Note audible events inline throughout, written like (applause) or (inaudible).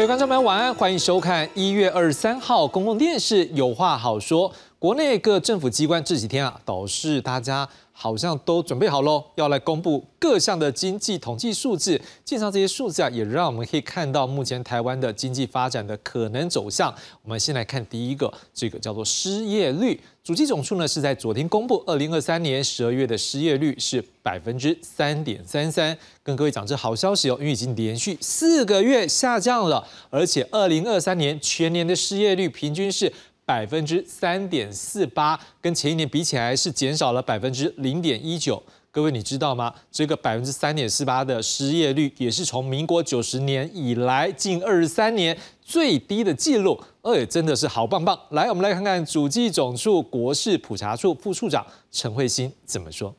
各位观众朋友，晚安，欢迎收看一月二十三号公共电视《有话好说》。国内各政府机关这几天啊，导致大家好像都准备好喽，要来公布各项的经济统计数字。介绍这些数字啊，也让我们可以看到目前台湾的经济发展的可能走向。我们先来看第一个，这个叫做失业率。主计总数呢是在昨天公布，二零二三年十二月的失业率是百分之三点三三。跟各位讲这好消息哦，因为已经连续四个月下降了，而且二零二三年全年的失业率平均是。百分之三点四八，跟前一年比起来是减少了百分之零点一九。各位你知道吗？这个百分之三点四八的失业率，也是从民国九十年以来近二十三年最低的记录。哎，真的是好棒棒！来，我们来看看主计总处国事普查处副处长陈慧欣怎么说。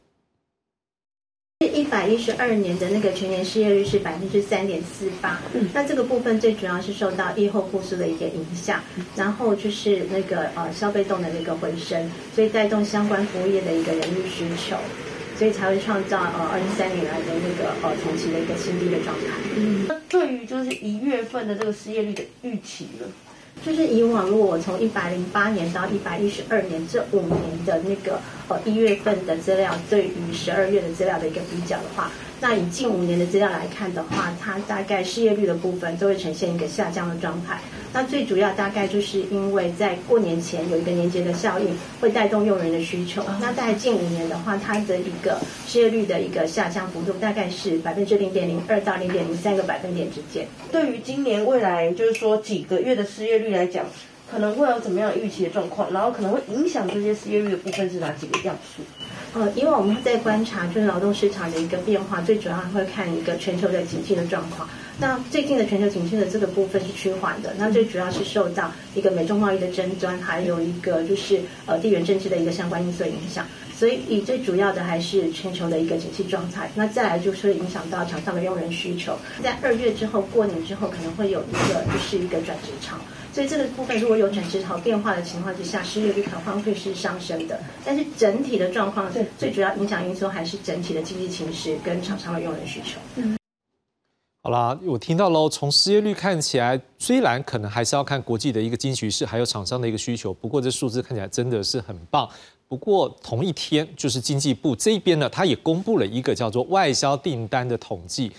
一百一十二年的那个全年失业率是百分之三点四八，那这个部分最主要是受到疫后复苏的一个影响，然后就是那个呃消费动能的一个回升，所以带动相关服务业的一个人力需求，所以才会创造呃二十三年来的那个呃同期的一个新低的状态。嗯，对于就是一月份的这个失业率的预期呢？就是以往，如果我从一百零八年到一百一十二年这五年的那个呃一月份的资料，对于十二月的资料的一个比较的话。那以近五年的资料来看的话，它大概失业率的部分都会呈现一个下降的状态。那最主要大概就是因为在过年前有一个年节的效应，会带动用人的需求。那在近五年的话，它的一个失业率的一个下降幅度大概是百分之零点零二到零点零三个百分点之间。对于今年未来就是说几个月的失业率来讲，可能会有怎么样预期的状况？然后可能会影响这些失业率的部分是哪几个要素？呃，因为我们在观察就是劳动市场的一个变化，最主要会看一个全球的经济的状况。那最近的全球经济的这个部分是趋缓的，那最主要是受到一个美中贸易的争端，还有一个就是呃地缘政治的一个相关因素影响。所以以最主要的还是全球的一个景气状态。那再来就是影响到厂商的用人需求，在二月之后过年之后可能会有一个就是一个转职潮。所以这个部分如果有转职潮变化的情况之下，失业率可能会是上升的。但是整体的状况，最主要影响因素还是整体的经济形势跟厂商的用人需求。嗯，好啦，我听到喽。从失业率看起来，虽然可能还是要看国际的一个经济局势，还有厂商的一个需求。不过这数字看起来真的是很棒。不过同一天，就是经济部这边呢，他也公布了一个叫做外销订单的统计。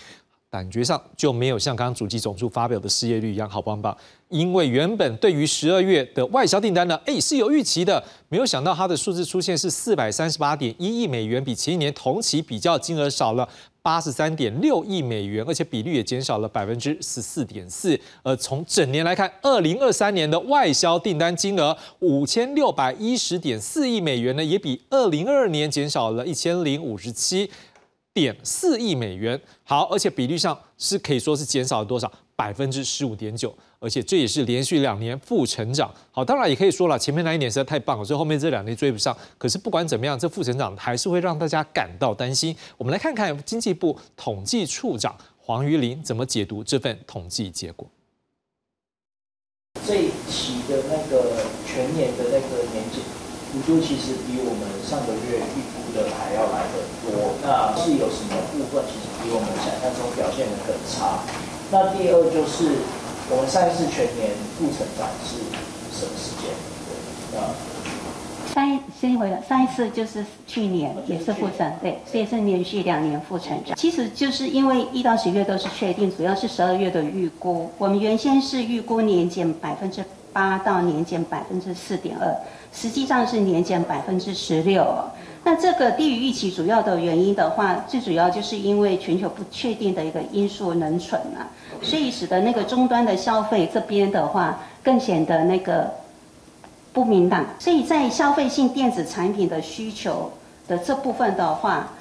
感觉上就没有像刚刚主机总数发表的失业率一样好棒棒，因为原本对于十二月的外销订单呢，哎是有预期的，没有想到它的数字出现是四百三十八点一亿美元，比前一年同期比较金额少了八十三点六亿美元，而且比率也减少了百分之十四点四。而从整年来看，二零二三年的外销订单金额五千六百一十点四亿美元呢，也比二零二二年减少了一千零五十七。点四亿美元，好，而且比率上是可以说是减少了多少？百分之十五点九，而且这也是连续两年负成长。好，当然也可以说了，前面那一年实在太棒了，所以后面这两年追不上。可是不管怎么样，这负成长还是会让大家感到担心。我们来看看经济部统计处长黄瑜林怎么解读这份统计结果。这一期的那个全年的那个年景，幅度其实比我们上个月预估的还要来的多。那是有什么部分其实比我们想象中表现的更差？那第二就是我们上一次全年负成长是什么时间？啊，上一先回了，上一次就是去年也是负成，对，所以是连续两年负成长。其实就是因为一到十月都是确定，主要是十二月的预估。我们原先是预估年减百分之八到年减百分之四点二。实际上是年减百分之十六，那这个低于预期主要的原因的话，最主要就是因为全球不确定的一个因素能存啊，所以使得那个终端的消费这边的话更显得那个不明朗，所以在消费性电子产品的需求的这部分的话，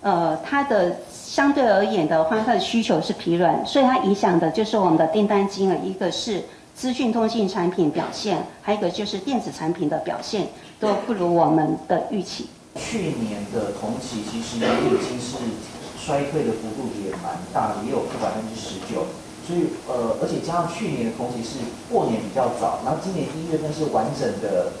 呃，它的相对而言的话，它的需求是疲软，所以它影响的就是我们的订单金额，一个是。资讯通信产品表现，还有一个就是电子产品的表现都不如我们的预期。去年的同期其实已经是衰退的幅度也蛮大的，也有负百分之十九。所以呃，而且加上去年的同期是过年比较早，然后今年一月份是完整的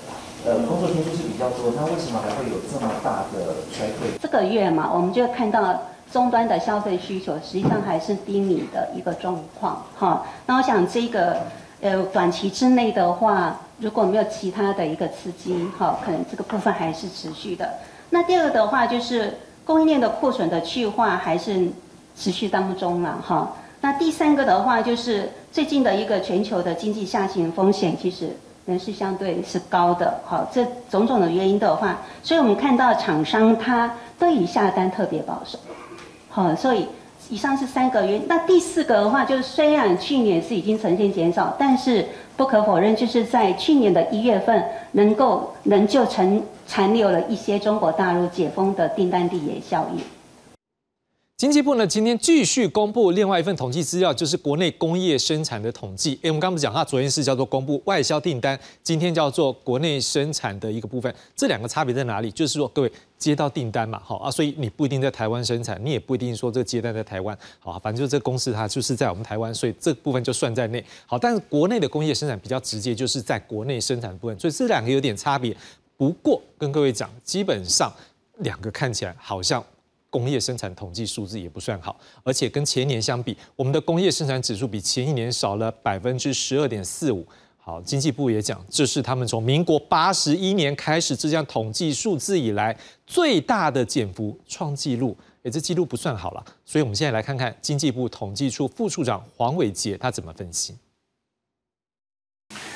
呃工作天数是比较多，那为什么还会有这么大的衰退？这个月嘛，我们就看到终端的消费需求实际上还是低迷的一个状况哈。那我想这个呃短期之内的话，如果没有其他的一个刺激哈，可能这个部分还是持续的。那第二个的话就是供应链的库存的去化还是持续当中了哈。那第三个的话就是最近的一个全球的经济下行风险其实。仍是相对是高的，好，这种种的原因的话，所以我们看到厂商他对于下单特别保守，好，所以以上是三个原因。那第四个的话，就是虽然去年是已经呈现减少，但是不可否认，就是在去年的一月份，能够仍旧残残留了一些中国大陆解封的订单递延效应。经济部呢，今天继续公布另外一份统计资料，就是国内工业生产的统计。哎，我们刚不讲，它昨天是叫做公布外销订单，今天叫做国内生产的一个部分。这两个差别在哪里？就是说，各位接到订单嘛，好啊，所以你不一定在台湾生产，你也不一定说这个接单在台湾，好，反正就这公司它就是在我们台湾，所以这部分就算在内。好，但是国内的工业生产比较直接，就是在国内生产部分，所以这两个有点差别。不过跟各位讲，基本上两个看起来好像。工业生产统计数字也不算好，而且跟前年相比，我们的工业生产指数比前一年少了百分之十二点四五。好，经济部也讲，这是他们从民国八十一年开始这项统计数字以来最大的减幅，创纪录。哎，这记录不算好了。所以，我们现在来看看经济部统计处副处长黄伟杰他怎么分析。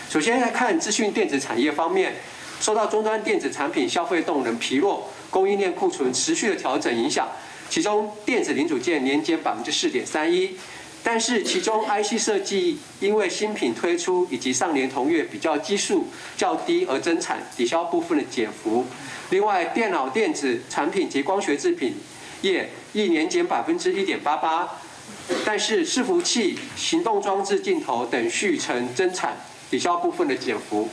首先来看资讯电子产业方面，受到终端电子产品消费动能疲弱。供应链库存持续的调整影响，其中电子零组件年减百分之四点三一，但是其中 IC 设计因为新品推出以及上年同月比较基数较低而增产，抵消部分的减幅。另外，电脑电子产品及光学制品业一年减百分之一点八八，但是伺服器、行动装置镜头等续成增产，抵消部分的减幅。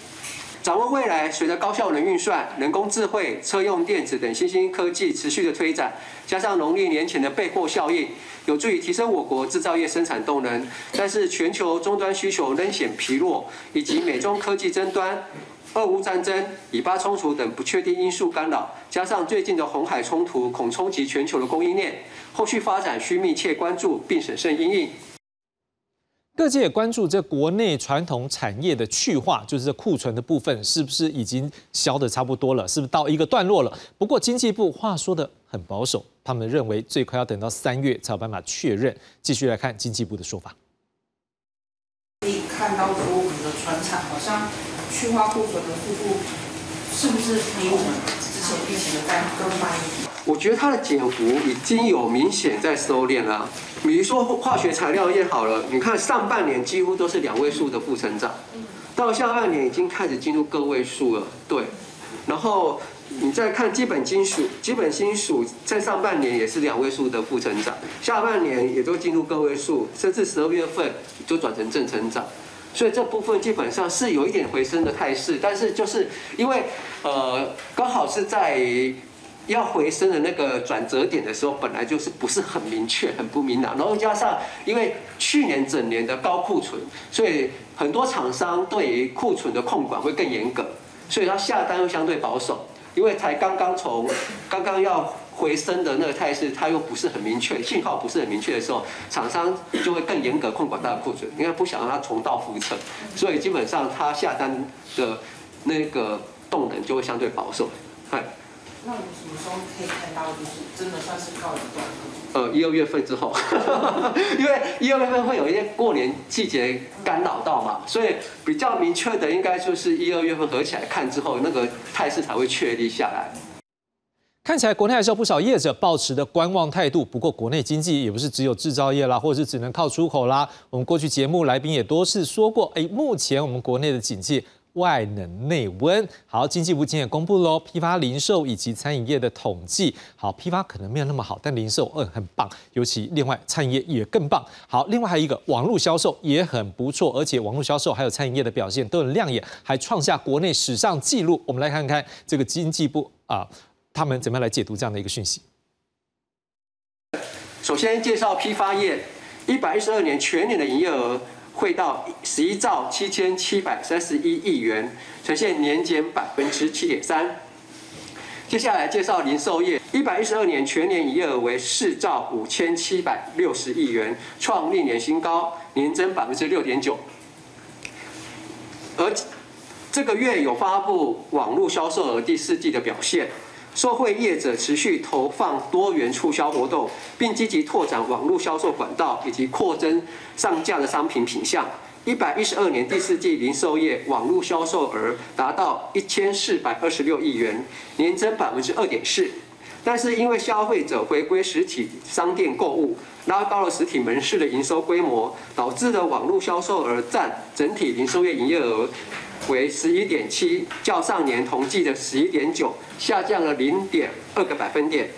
掌握未来，随着高效能运算、人工智慧、车用电子等新兴科技持续的推展，加上农历年前的备货效应，有助于提升我国制造业生产动能。但是全球终端需求仍显疲弱，以及美中科技争端、俄乌战争、以巴冲突等不确定因素干扰，加上最近的红海冲突恐冲击全球的供应链，后续发展需密切关注并审慎应应。各界也关注这国内传统产业的去化，就是这库存的部分是不是已经消的差不多了？是不是到一个段落了？不过经济部话说的很保守，他们认为最快要等到三月才有办法确认。继续来看经济部的说法。可以看到说我们的船厂好像去化库存的速度是不是比我们之前预期的再更慢一点？我觉得它的减幅已经有明显在收敛了。比如说化学材料业好了，你看上半年几乎都是两位数的负增长，到下半年已经开始进入个位数了。对，然后你再看基本金属，基本金属在上半年也是两位数的负增长，下半年也都进入个位数，甚至十二月份就转成正增长。所以这部分基本上是有一点回升的态势，但是就是因为呃刚好是在。要回升的那个转折点的时候，本来就是不是很明确、很不明朗，然后加上因为去年整年的高库存，所以很多厂商对于库存的控管会更严格，所以它下单又相对保守，因为才刚刚从刚刚要回升的那个态势，它又不是很明确，信号不是很明确的时候，厂商就会更严格控管它的库存，因为不想让它重蹈覆辙，所以基本上它下单的那个动能就会相对保守，嗨。那我们什么时候可以看到，就是真的算是告一段落？呃，一二月份之后，(laughs) 因为一二月份会有一些过年季节干扰到嘛，所以比较明确的应该就是一二月份合起来看之后，那个态势才会确立下来。看起来国内还是有不少业者保持的观望态度，不过国内经济也不是只有制造业啦，或者是只能靠出口啦。我们过去节目来宾也多次说过，哎，目前我们国内的经济。外冷内温，好，经济部今天也公布喽，批发、零售以及餐饮业的统计。好，批发可能没有那么好，但零售嗯很棒，尤其另外餐饮业也更棒。好，另外还有一个网络销售也很不错，而且网络销售还有餐饮业的表现都很亮眼，还创下国内史上纪录。我们来看看这个经济部啊，他们怎么样来解读这样的一个讯息。首先介绍批发业，一百一十二年全年的营业额。会到十一兆七千七百三十一亿元，呈现年减百分之七点三。接下来介绍零售业，一百一十二年全年营业额为四兆五千七百六十亿元，创历年新高，年增百分之六点九。而这个月有发布网络销售额第四季的表现，受惠业者持续投放多元促销活动，并积极拓展网络销售管道以及扩增上架的商品品项。一百一十二年第四季零售业网络销售额达到一千四百二十六亿元，年增百分之二点四。但是因为消费者回归实体商店购物，拉高了实体门市的营收规模，导致了网络销售额占整体零售业营业额为十一点七，较上年同季的十一点九下降了零点二个百分点。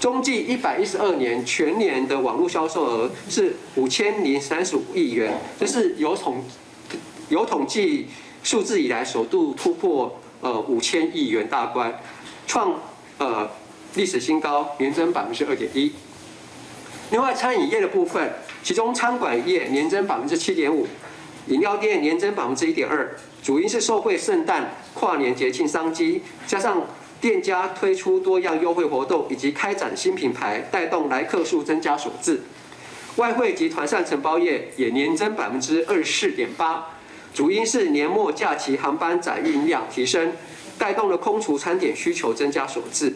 中计一百一十二年全年的网络销售额是五千零三十五亿元，这是有统有统计数字以来首度突破呃五千亿元大关，创呃。历史新高，年增百分之二点一。另外，餐饮业的部分，其中餐馆业年增百分之七点五，饮料店年增百分之一点二，主因是受惠圣诞、跨年节庆商机，加上店家推出多样优惠活动以及开展新品牌，带动来客数增加所致。外汇及团膳承包业也年增百分之二十四点八，主因是年末假期航班载运量提升，带动了空厨餐点需求增加所致。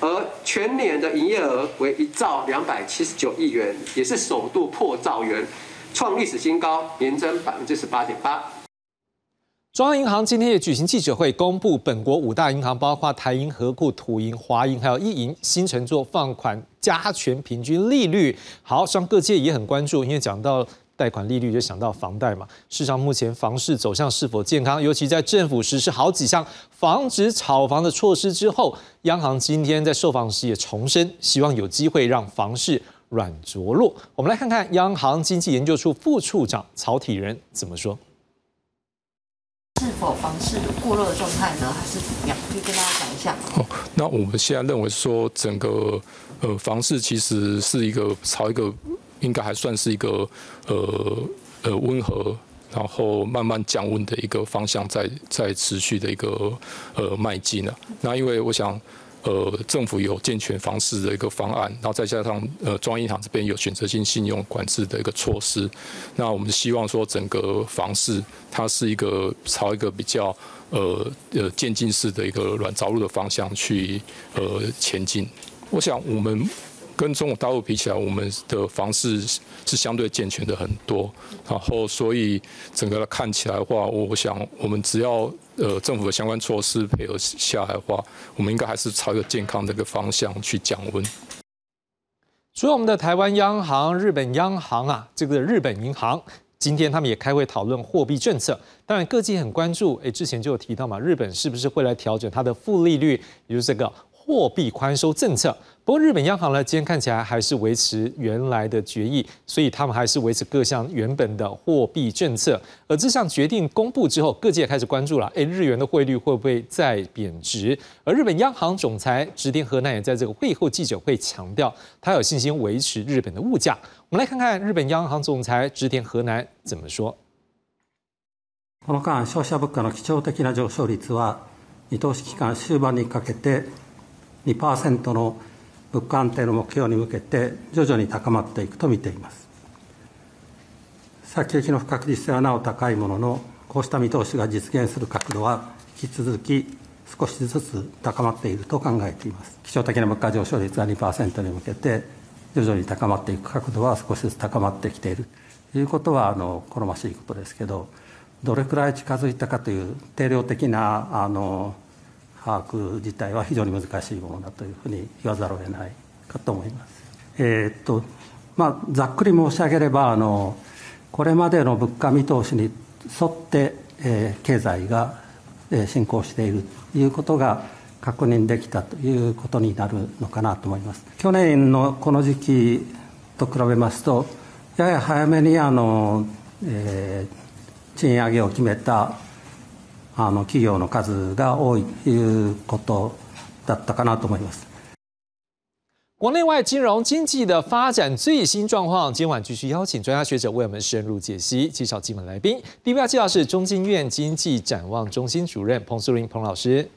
而全年的营业额为一兆两百七十九亿元，也是首度破兆元，创历史新高，年增百分之十八点八。中央银行今天也举行记者会，公布本国五大银行，包括台银、和库、土银、华银，还有一银新乘坐放款加权平均利率。好，像各界也很关注，因为讲到。贷款利率就想到房贷嘛，市场目前房市走向是否健康？尤其在政府实施好几项防止炒房的措施之后，央行今天在受访时也重申，希望有机会让房市软着陆。我们来看看央行经济研究处副处长曹体仁怎么说：是否房市过热的状态呢，还是怎么样？可以跟大家讲一下。哦，那我们现在认为说，整个呃房市其实是一个朝一个。应该还算是一个呃呃温和，然后慢慢降温的一个方向，在在持续的一个呃迈进呢。那因为我想，呃政府有健全房市的一个方案，然后再加上呃中央银行这边有选择性信用管制的一个措施，那我们希望说整个房市它是一个朝一个比较呃呃渐进式的一个软着陆的方向去呃前进。我想我们。跟中国大陆比起来，我们的房市是相对健全的很多，然后所以整个看起来的话，我想我们只要呃政府的相关措施配合下来的话，我们应该还是朝着健康这个方向去降温。所以我们的台湾央行、日本央行啊，这个日本银行今天他们也开会讨论货币政策，当然各界很关注，哎，之前就有提到嘛，日本是不是会来调整它的负利率，也就是这个。货币宽收政策，不过日本央行呢，今天看起来还是维持原来的决议，所以他们还是维持各项原本的货币政策。而这项决定公布之后，各界开始关注了，哎，日元的汇率会不会再贬值？而日本央行总裁植田和男也在这个会后记者会强调，他有信心维持日本的物价。我们来看看日本央行总裁植田和男怎么说。この間、消費者物価の基調的な上昇率は見通し期間終盤にかけて 2%の物価安定の目標に向けて徐々に高まっていくと見ています。先行きの不確実性はなお高いもののこうした見通しが実現する角度は引き続き少しずつ高まっていると考えています。基調的な物価上昇率が2%に向けて徐々に高まっていく角度は少しずつ高まってきているということはあの好ましいことですけどどれくらい近づいたかという定量的なあの把握自体は非常に難しいものだというふうに言わざるを得ないかと思います。えー、っとまあ、ざっくり申し上げればあのこれまでの物価見通しに沿って、えー、経済が、えー、進行しているということが確認できたということになるのかなと思います。去年のこの時期と比べますとやや早めにあの、えー、賃上げを決めたあの企業の数が多いということだったかなと思います。国内外金融经济的发展最新状况，今晚继续邀请专家学者为我们深入解析。介绍今晚来宾，第一位介绍是中经院经济展望中心主任彭素玲彭老师。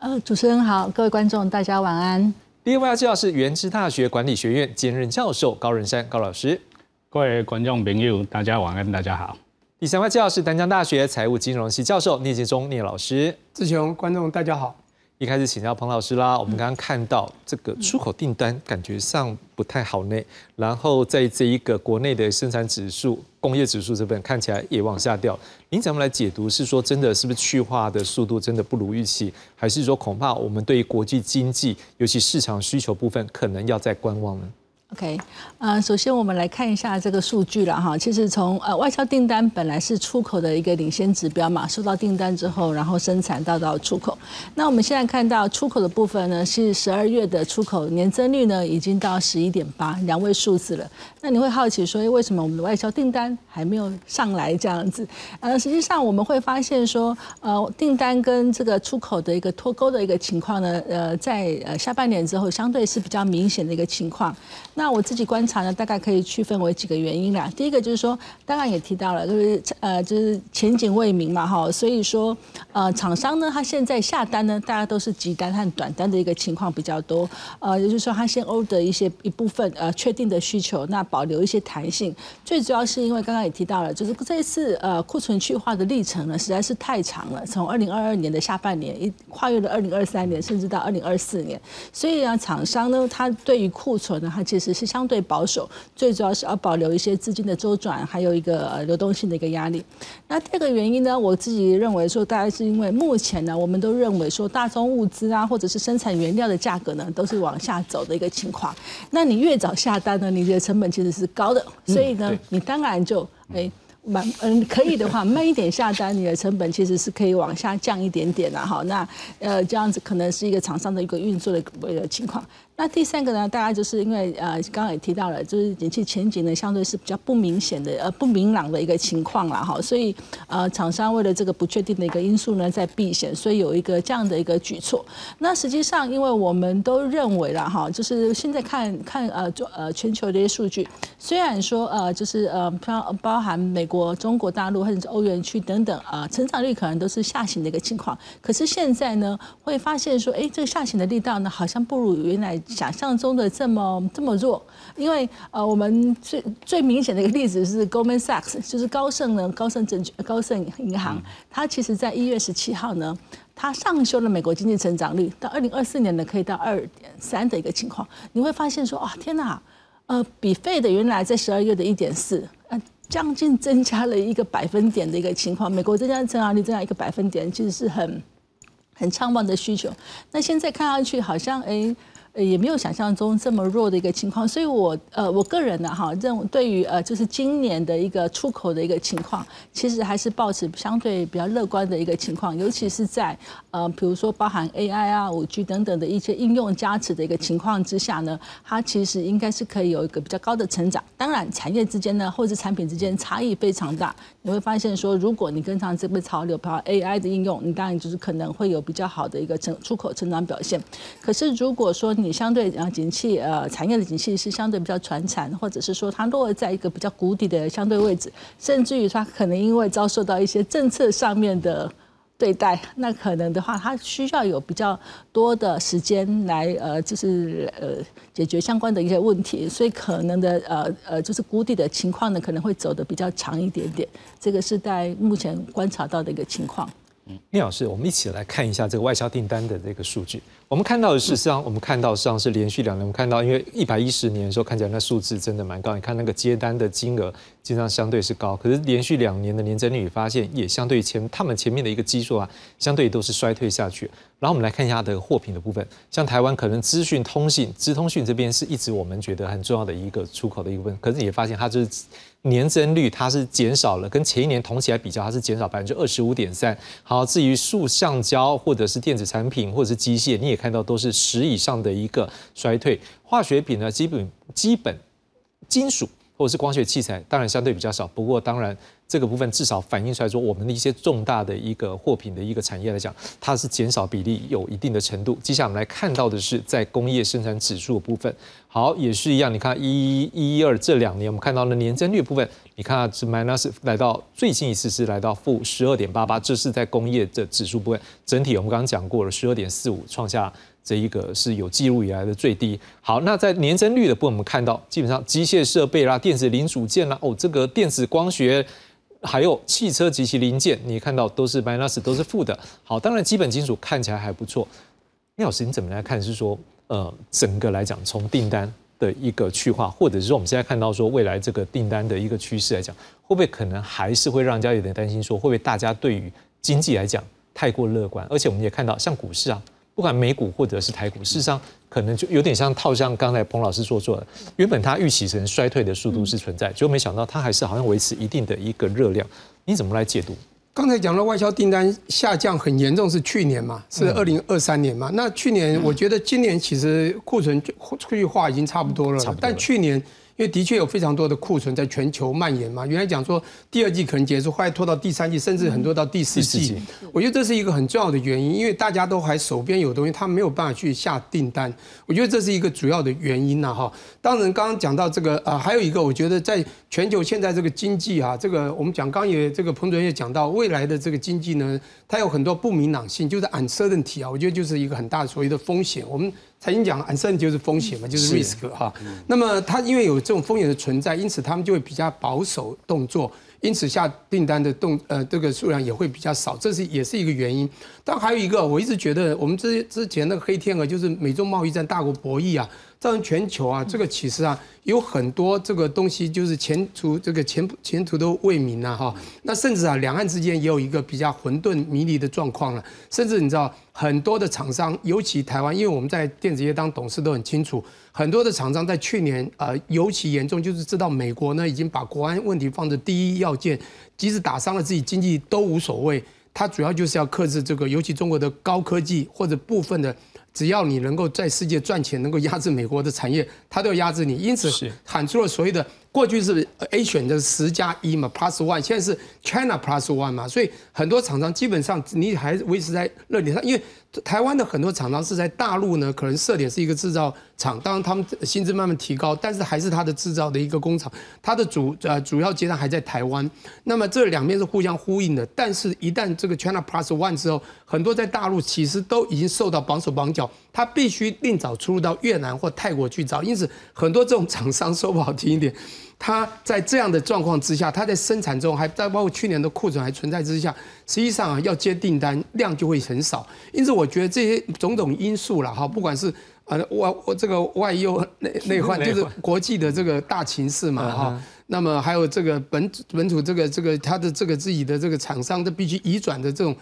呃，主持人好，各位观众大家晚安。 第二位要介绍是原知大学管理学院兼任教授高仁山高老师。各位观众朋友，大家晚安，大家好。 第三位介绍是南江大学财务金融系教授聂建中聂老师。志雄，观众大家好。一开始请教彭老师啦，我们刚刚看到这个出口订单感觉上不太好呢，然后在这一个国内的生产指数、工业指数这边看起来也往下掉。您怎么来解读？是说真的是不是去化的速度真的不如预期，还是说恐怕我们对于国际经济，尤其市场需求部分，可能要再观望呢？OK，呃，首先我们来看一下这个数据了哈。其实从呃外销订单本来是出口的一个领先指标嘛，收到订单之后，然后生产到到出口。那我们现在看到出口的部分呢，是十二月的出口年增率呢已经到十一点八两位数字了。那你会好奇说，为什么我们的外销订单还没有上来这样子？呃，实际上我们会发现说，呃，订单跟这个出口的一个脱钩的一个情况呢，呃，在呃下半年之后，相对是比较明显的一个情况。那那我自己观察呢，大概可以区分为几个原因啦。第一个就是说，当然也提到了，就是呃，就是前景未明嘛，哈，所以说呃，厂商呢，他现在下单呢，大家都是急单和短单的一个情况比较多，呃，也就是说，他先 order 一些一部分呃确定的需求，那保留一些弹性。最主要是因为刚刚也提到了，就是这一次呃库存去化的历程呢，实在是太长了，从二零二二年的下半年一跨越了二零二三年，甚至到二零二四年，所以呢，厂商呢，他对于库存呢，他其实是相对保守，最主要是要保留一些资金的周转，还有一个流动性的一个压力。那第二个原因呢，我自己认为说，大概是因为目前呢，我们都认为说，大宗物资啊，或者是生产原料的价格呢，都是往下走的一个情况。那你越早下单呢，你的成本其实是高的，所以呢，你当然就哎。慢嗯，可以的话，慢一点下单，你的成本其实是可以往下降一点点的哈。那呃，这样子可能是一个厂商的一个运作的一个情况。那第三个呢，大概就是因为呃，刚刚也提到了，就是景气前景呢，相对是比较不明显的呃不明朗的一个情况了哈。所以呃，厂商为了这个不确定的一个因素呢，在避险，所以有一个这样的一个举措。那实际上，因为我们都认为了哈，就是现在看看呃，就呃全球的一些数据，虽然说呃，就是呃包包含美国、中国大陆或者是欧元区等等啊，成长率可能都是下行的一个情况。可是现在呢，会发现说，哎，这个下行的力道呢，好像不如原来。想象中的这么这么弱，因为呃，我们最最明显的一个例子是 Goldman Sachs，就是高盛呢，高盛证券、高盛银行，它其实在一月十七号呢，它上修了美国经济成长率到二零二四年呢，可以到二点三的一个情况。你会发现说，啊，天哪，呃，比费的原来在十二月的一点四，呃，将近增加了一个百分点的一个情况。美国增加成长率增加一个百分点，其实是很很畅旺的需求。那现在看上去好像，哎。呃，也没有想象中这么弱的一个情况，所以我呃，我个人呢，哈，认为对于呃，就是今年的一个出口的一个情况，其实还是保持相对比较乐观的一个情况，尤其是在呃，比如说包含 AI 啊、五 G 等等的一些应用加持的一个情况之下呢，它其实应该是可以有一个比较高的成长。当然，产业之间呢，或者产品之间差异非常大，你会发现说，如果你跟上这波潮流，比如 AI 的应用，你当然就是可能会有比较好的一个成出口成长表现。可是如果说你相对呃景气呃产业的景气是相对比较传产，或者是说它落在一个比较谷底的相对位置，甚至于它可能因为遭受到一些政策上面的对待，那可能的话它需要有比较多的时间来呃就是呃解决相关的一些问题，所以可能的呃呃就是谷底的情况呢可能会走的比较长一点点，这个是在目前观察到的一个情况。聂老师，我们一起来看一下这个外销订单的这个数据。我们看到的是实际上，我们看到实际上是连续两年，我们看到因为一百一十年的时候看起来那数字真的蛮高，你看那个接单的金额，经常相对是高。可是连续两年的年增率发现也相对前他们前面的一个基数啊，相对都是衰退下去。然后我们来看一下它的货品的部分，像台湾可能资讯通信、资通讯这边是一直我们觉得很重要的一个出口的一个部分，可是也发现它就是。年增率它是减少了，跟前一年同期来比较，它是减少百分之二十五点三。好，至于塑橡胶或者是电子产品或者是机械，你也看到都是十以上的一个衰退。化学品呢，基本基本金属或者是光学器材，当然相对比较少。不过当然。这个部分至少反映出来说，我们的一些重大的一个货品的一个产业来讲，它是减少比例有一定的程度。接下来我们来看到的是在工业生产指数的部分，好，也是一样。你看一一一二这两年，我们看到了年增率部分，你看是 minus 来到最近一次是来到负十二点八八，这是在工业的指数部分。整体我们刚刚讲过了，十二点四五创下这一个是有记录以来的最低。好，那在年增率的部分，我们看到基本上机械设备啦、电子零组件啦，哦，这个电子光学。还有汽车及其零件，你看到都是 minus，都是负的。好，当然基本金属看起来还不错。聂老师，你怎么来看？是说，呃，整个来讲，从订单的一个去化，或者是说我们现在看到说未来这个订单的一个趋势来讲，会不会可能还是会让人家有点担心，说会不会大家对于经济来讲太过乐观？而且我们也看到，像股市啊。不管美股或者是台股，事实上可能就有点像套像刚才彭老师所做的，原本它预期成衰退的速度是存在，结果没想到它还是好像维持一定的一个热量，你怎么来解读？刚才讲到外销订单下降很严重，是去年嘛？是二零二三年嘛？那去年我觉得今年其实库存去化已经差不多了，但去年。因为的确有非常多的库存在全球蔓延嘛，原来讲说第二季可能结束，后来拖到第三季，甚至很多到第四季。我觉得这是一个很重要的原因，因为大家都还手边有东西，他没有办法去下订单。我觉得这是一个主要的原因呐，哈。当然，刚刚讲到这个啊，还有一个，我觉得在全球现在这个经济啊，这个我们讲刚也这个彭主任也讲到，未来的这个经济呢，它有很多不明朗性，就是 uncertainty 啊，我觉得就是一个很大的所谓的风险。我们财经讲，uncertainty 就是风险嘛，就是 risk 哈。那么它因为有这种风险的存在，因此他们就会比较保守动作，因此下订单的动呃这个数量也会比较少，这是也是一个原因。但还有一个，我一直觉得我们之之前那个黑天鹅就是美中贸易战大国博弈啊。造成全球啊，这个其实啊有很多这个东西就是前途这个前前途都未明啊哈。那甚至啊，两岸之间也有一个比较混沌迷离的状况了。甚至你知道很多的厂商，尤其台湾，因为我们在电子业当董事都很清楚，很多的厂商在去年呃尤其严重，就是知道美国呢已经把国安问题放在第一要件，即使打伤了自己经济都无所谓，它主要就是要克制这个，尤其中国的高科技或者部分的。只要你能够在世界赚钱，能够压制美国的产业，他都要压制你。因此喊出了所谓的过去是 A 选的十加一嘛，Plus One，现在是 China Plus One 嘛，所以很多厂商基本上你还维持在热点上，因为。台湾的很多厂商是在大陆呢，可能设点是一个制造厂，当然他们薪资慢慢提高，但是还是它的制造的一个工厂，它的主呃主要阶段还在台湾。那么这两边是互相呼应的，但是一旦这个 China Plus One 之后，很多在大陆其实都已经受到绑手绑脚，它必须另找出路到越南或泰国去找，因此很多这种厂商说不好听一点。它在这样的状况之下，它在生产中还在包括去年的库存还存在之下，实际上啊要接订单量就会很少。因此，我觉得这些种种因素了哈，不管是呃外我这个外忧内内患，就是国际的这个大情势嘛哈，那么还有这个本本土这个这个它的这个自己的这个厂商都必须移转的这种。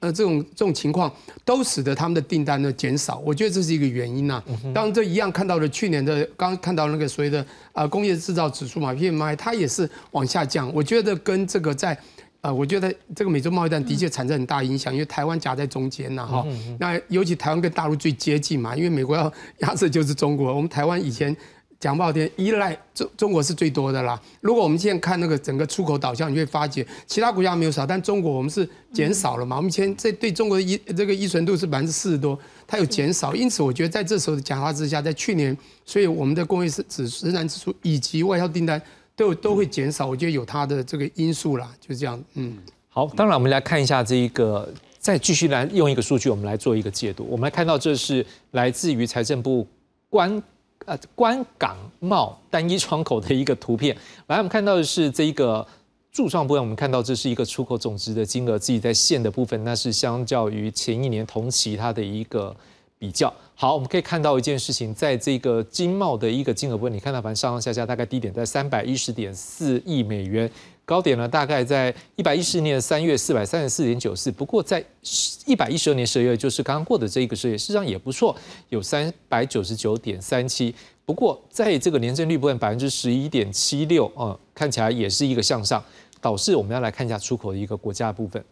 呃，这种这种情况都使得他们的订单呢减少，我觉得这是一个原因呐。当然，这一样看到了去年的，刚看到那个所谓的呃工业制造指数嘛，PMI，它也是往下降。我觉得跟这个在，呃，我觉得这个美洲贸易战的确产生很大影响，因为台湾夹在中间呐，哈。那尤其台湾跟大陆最接近嘛，因为美国要 (laughs) 压制就是中国，我们台湾以前。讲不好听，依赖中中国是最多的啦。如果我们现在看那个整个出口导向，你会发觉其他国家没有少，但中国我们是减少了嘛。我们以前这对中国的依这个依存度是百分之四十多，它有减少。因此，我觉得在这时候的讲话之下，在去年，所以我们的工业是指仍然指数以及外销订单都都会减少。我觉得有它的这个因素啦，就这样。嗯，好，当然我们来看一下这一个，再继续来用一个数据，我们来做一个解读。我们来看到这是来自于财政部关。呃，关港贸单一窗口的一个图片。来，我们看到的是这一个柱状部分，我们看到这是一个出口总值的金额，自己在线的部分，那是相较于前一年同期它的一个比较。好，我们可以看到一件事情，在这个经贸的一个金额部分，你看到反正上上下下大概低点在三百一十点四亿美元。高点呢，大概在一百一十年三月四百三十四点九四。不过在一百一十二年十二月，就是刚刚过的这一个十月，事实上也不错，有三百九十九点三七。不过在这个年增率部分百分之十一点七六啊，看起来也是一个向上。导致我们要来看一下出口的一个国家部分。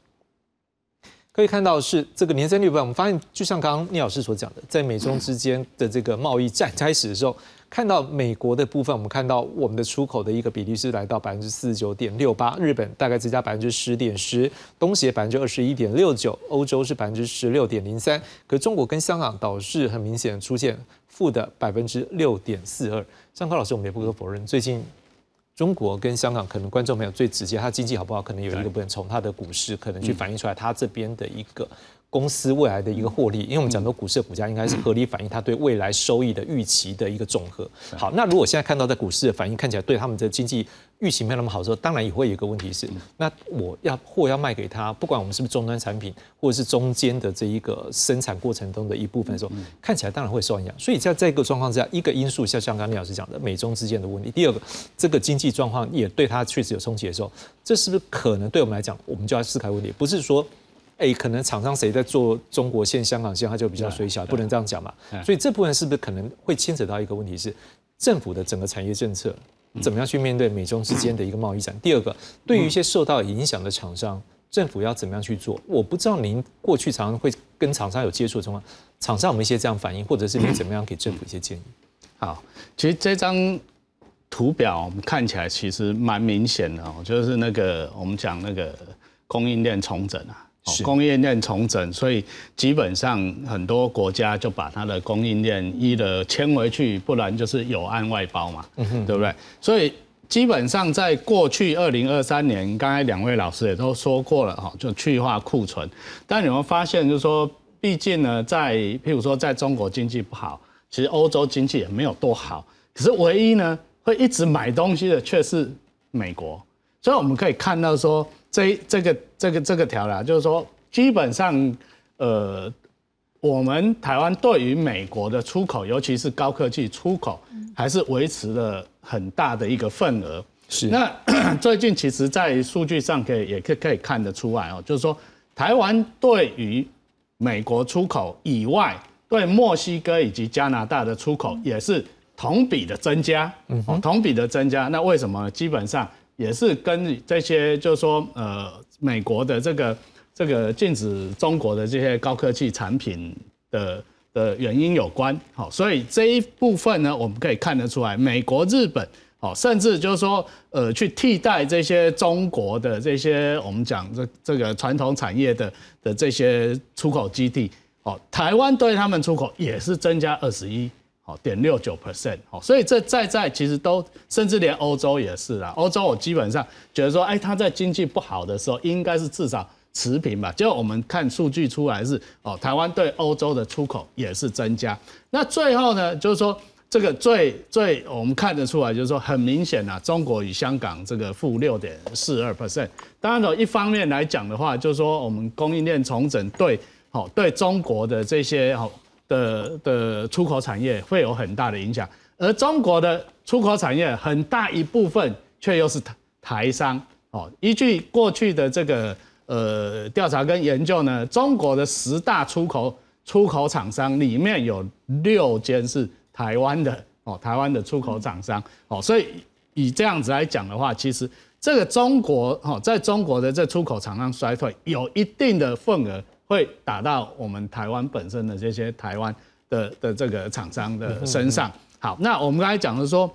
可以看到是这个年增率部分，我们发现就像刚刚聂老师所讲的，在美中之间的这个贸易战开始的时候。看到美国的部分，我们看到我们的出口的一个比例是来到百分之四十九点六八，日本大概增加百分之十点十，东协百分之二十一点六九，欧洲是百分之十六点零三，可中国跟香港导致很明显出现负的百分之六点四二。上高老师，我们也不可否认，最近中国跟香港可能观众朋友最直接，它经济好不好，可能有一个部分从它的股市可能去反映出来，它这边的一个。公司未来的一个获利，因为我们讲到股市的股价应该是合理反映它对未来收益的预期的一个总和。好，那如果现在看到在股市的反应看起来对他们的经济预期没有那么好的时候，当然也会有一个问题是，那我要货要卖给他，不管我们是不是终端产品，或者是中间的这一个生产过程中的一部分的时候，看起来当然会受影响。所以在这个状况之下，一个因素像像刚刚李老师讲的美中之间的问题，第二个这个经济状况也对他确实有冲击的时候，这是不是可能对我们来讲，我们就要思考问题，不是说。哎，可能厂商谁在做中国线、香港线，它就比较水小，不能这样讲嘛。所以这部分是不是可能会牵扯到一个问题是，政府的整个产业政策怎么样去面对美中之间的一个贸易战？第二个，对于一些受到影响的厂商，政府要怎么样去做？我不知道您过去常常会跟厂商有接触的情况，厂商有没有一些这样反应，或者是您怎么样给政府一些建议？好，其实这张图表我们看起来其实蛮明显的哦，就是那个我们讲那个供应链重整啊。供应链重整，所以基本上很多国家就把它的供应链一的迁回去，不然就是有案外包嘛，对不对？所以基本上在过去二零二三年，刚才两位老师也都说过了哈，就去化库存。但你们发现，就是说，毕竟呢，在譬如说在中国经济不好，其实欧洲经济也没有多好，可是唯一呢会一直买东西的却是美国。所以我们可以看到说。这这个这个这个条啦，就是说，基本上，呃，我们台湾对于美国的出口，尤其是高科技出口，还是维持了很大的一个份额。是。那 (clears throat) 最近其实，在数据上可以也可可以看得出来哦，就是说，台湾对于美国出口以外，对墨西哥以及加拿大的出口也是同比的增加。嗯。同比的增加，那为什么？基本上。也是跟这些，就是说，呃，美国的这个这个禁止中国的这些高科技产品的的原因有关。好，所以这一部分呢，我们可以看得出来，美国、日本，好，甚至就是说，呃，去替代这些中国的这些我们讲这这个传统产业的的这些出口基地，哦，台湾对他们出口也是增加二十一。好，点六九 percent，好，所以这在在其实都，甚至连欧洲也是啊。欧洲我基本上觉得说，哎，它在经济不好的时候，应该是至少持平吧。结果我们看数据出来是，哦，台湾对欧洲的出口也是增加。那最后呢，就是说这个最最我们看得出来，就是说很明显啊，中国与香港这个负六点四二 percent。当然了，一方面来讲的话，就是说我们供应链重整对，好对中国的这些好。的的出口产业会有很大的影响，而中国的出口产业很大一部分却又是台台商哦。依据过去的这个呃调查跟研究呢，中国的十大出口出口厂商里面有六间是台湾的哦，台湾的出口厂商哦。所以以这样子来讲的话，其实这个中国哦，在中国的这出口厂商衰退有一定的份额。会打到我们台湾本身的这些台湾的的这个厂商的身上。好，那我们刚才讲的说，